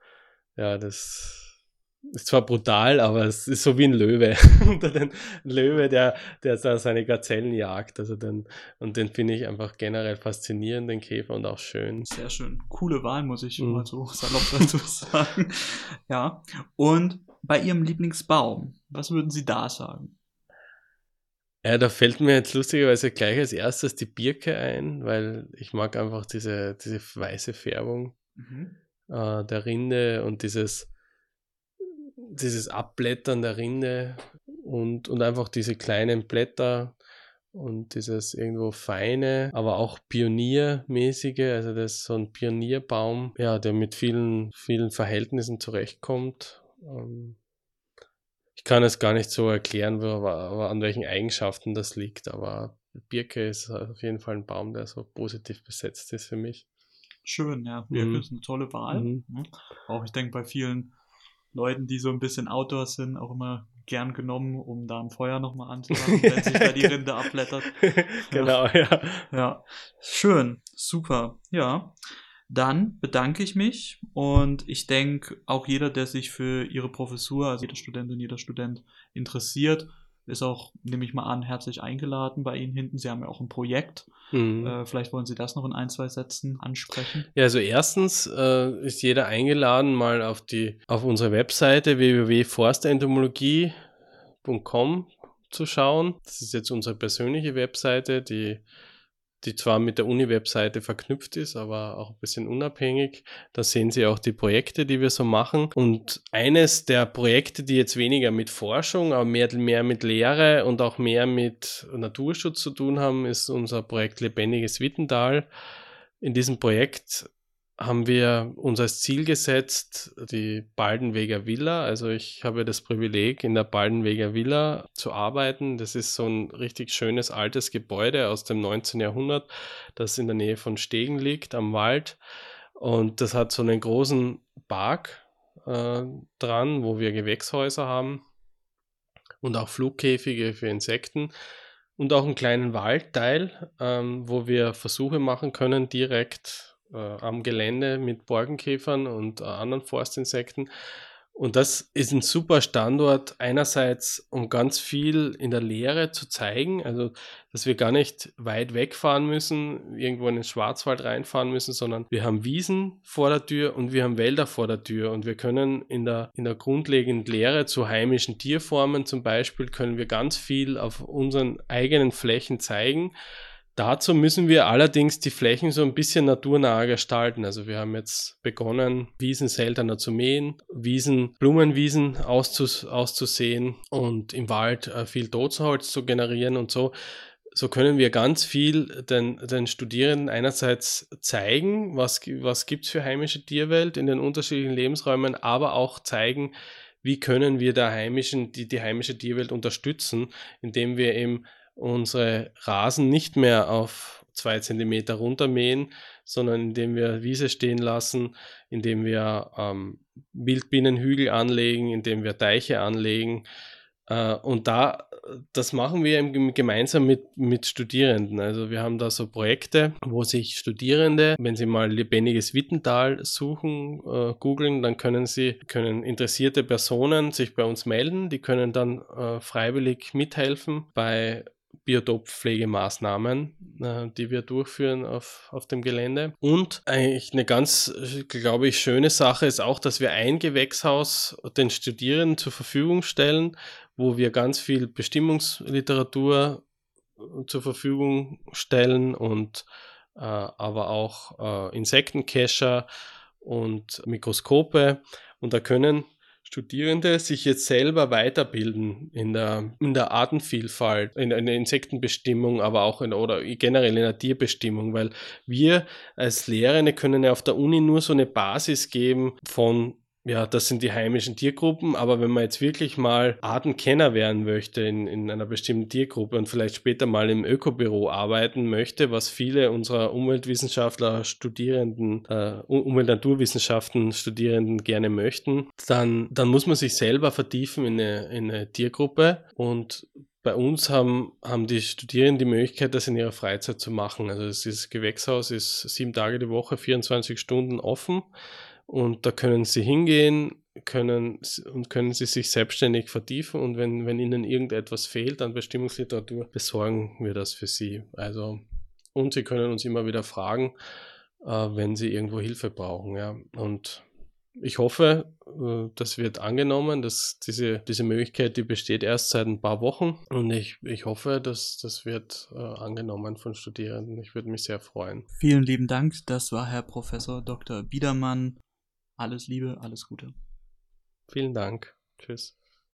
ja, das ist zwar brutal, aber es ist so wie ein Löwe. Unter den Löwe, der, der da seine Gazellen jagt. Also den, und den finde ich einfach generell faszinierend, den Käfer und auch schön. Sehr schön. Coole Wahl, muss ich mhm. mal so salopp dazu sagen. ja. Und bei Ihrem Lieblingsbaum, was würden Sie da sagen? Ja, da fällt mir jetzt lustigerweise gleich als erstes die Birke ein, weil ich mag einfach diese, diese weiße Färbung mhm. äh, der Rinde und dieses, dieses Abblättern der Rinde und, und einfach diese kleinen Blätter und dieses irgendwo feine, aber auch pioniermäßige, also das ist so ein Pionierbaum, ja, der mit vielen, vielen Verhältnissen zurechtkommt. Ähm, ich kann es gar nicht so erklären, wo, an welchen Eigenschaften das liegt, aber Birke ist auf jeden Fall ein Baum, der so positiv besetzt ist für mich. Schön, ja. Birke mhm. ist eine tolle Wahl. Mhm. Ne? Auch ich denke bei vielen Leuten, die so ein bisschen Outdoors sind, auch immer gern genommen, um da ein Feuer nochmal anzumachen, wenn sich da die Rinde abblättert. genau, ja. Ja, schön, super, ja. Dann bedanke ich mich und ich denke, auch jeder, der sich für Ihre Professur, also jede Studentin, jeder Student interessiert, ist auch, nehme ich mal an, herzlich eingeladen bei Ihnen hinten. Sie haben ja auch ein Projekt. Mhm. Äh, vielleicht wollen Sie das noch in ein, zwei Sätzen ansprechen. Ja, also erstens äh, ist jeder eingeladen, mal auf die auf unsere Webseite www.forstentomologie.com zu schauen. Das ist jetzt unsere persönliche Webseite, die die zwar mit der Uni-Webseite verknüpft ist, aber auch ein bisschen unabhängig. Da sehen Sie auch die Projekte, die wir so machen. Und eines der Projekte, die jetzt weniger mit Forschung, aber mehr, mehr mit Lehre und auch mehr mit Naturschutz zu tun haben, ist unser Projekt Lebendiges Wittental. In diesem Projekt haben wir uns als Ziel gesetzt, die Baldenweger Villa. Also ich habe das Privileg, in der Baldenweger Villa zu arbeiten. Das ist so ein richtig schönes altes Gebäude aus dem 19. Jahrhundert, das in der Nähe von Stegen liegt, am Wald. Und das hat so einen großen Park äh, dran, wo wir Gewächshäuser haben und auch Flugkäfige für Insekten und auch einen kleinen Waldteil, ähm, wo wir Versuche machen können, direkt äh, am Gelände mit Borkenkäfern und äh, anderen Forstinsekten. Und das ist ein super Standort, einerseits, um ganz viel in der Lehre zu zeigen, also dass wir gar nicht weit wegfahren müssen, irgendwo in den Schwarzwald reinfahren müssen, sondern wir haben Wiesen vor der Tür und wir haben Wälder vor der Tür und wir können in der, in der grundlegenden Lehre zu heimischen Tierformen zum Beispiel, können wir ganz viel auf unseren eigenen Flächen zeigen Dazu müssen wir allerdings die Flächen so ein bisschen naturnah gestalten. Also wir haben jetzt begonnen, Wiesen seltener zu mähen, Wiesen, Blumenwiesen auszus auszusehen und im Wald äh, viel Totholz zu generieren und so. So können wir ganz viel den, den Studierenden einerseits zeigen, was, was gibt es für heimische Tierwelt in den unterschiedlichen Lebensräumen, aber auch zeigen, wie können wir der heimischen, die, die heimische Tierwelt unterstützen, indem wir eben unsere Rasen nicht mehr auf zwei Zentimeter runtermähen, sondern indem wir Wiese stehen lassen, indem wir ähm, Wildbienenhügel anlegen, indem wir Deiche anlegen. Äh, und da, das machen wir gemeinsam mit, mit Studierenden. Also wir haben da so Projekte, wo sich Studierende, wenn sie mal lebendiges Wittental suchen, äh, googeln, dann können sie, können interessierte Personen sich bei uns melden, die können dann äh, freiwillig mithelfen bei Biotoppflegemaßnahmen, äh, die wir durchführen auf, auf dem Gelände. Und eigentlich eine ganz, glaube ich, schöne Sache ist auch, dass wir ein Gewächshaus den Studierenden zur Verfügung stellen, wo wir ganz viel Bestimmungsliteratur äh, zur Verfügung stellen und äh, aber auch äh, Insektencacher und Mikroskope. Und da können Studierende sich jetzt selber weiterbilden in der, in der Artenvielfalt, in, in der Insektenbestimmung, aber auch in, oder generell in der Tierbestimmung, weil wir als Lehrende können ja auf der Uni nur so eine Basis geben von ja, das sind die heimischen Tiergruppen, aber wenn man jetzt wirklich mal Artenkenner werden möchte in, in einer bestimmten Tiergruppe und vielleicht später mal im Ökobüro arbeiten möchte, was viele unserer Umweltwissenschaftler, Studierenden, äh, Umwelt-Naturwissenschaften Studierenden gerne möchten, dann, dann muss man sich selber vertiefen in eine, in eine Tiergruppe und bei uns haben, haben die Studierenden die Möglichkeit, das in ihrer Freizeit zu machen. Also das Gewächshaus ist sieben Tage die Woche, 24 Stunden offen. Und da können Sie hingehen können, und können Sie sich selbstständig vertiefen. Und wenn, wenn Ihnen irgendetwas fehlt an Bestimmungsliteratur, besorgen wir das für Sie. Also, und Sie können uns immer wieder fragen, äh, wenn Sie irgendwo Hilfe brauchen. Ja. Und ich hoffe, äh, das wird angenommen. Dass diese, diese Möglichkeit, die besteht erst seit ein paar Wochen. Und ich, ich hoffe, dass das wird äh, angenommen von Studierenden. Ich würde mich sehr freuen. Vielen lieben Dank. Das war Herr Professor Dr. Biedermann. Alles Liebe, alles Gute. Vielen Dank. Tschüss.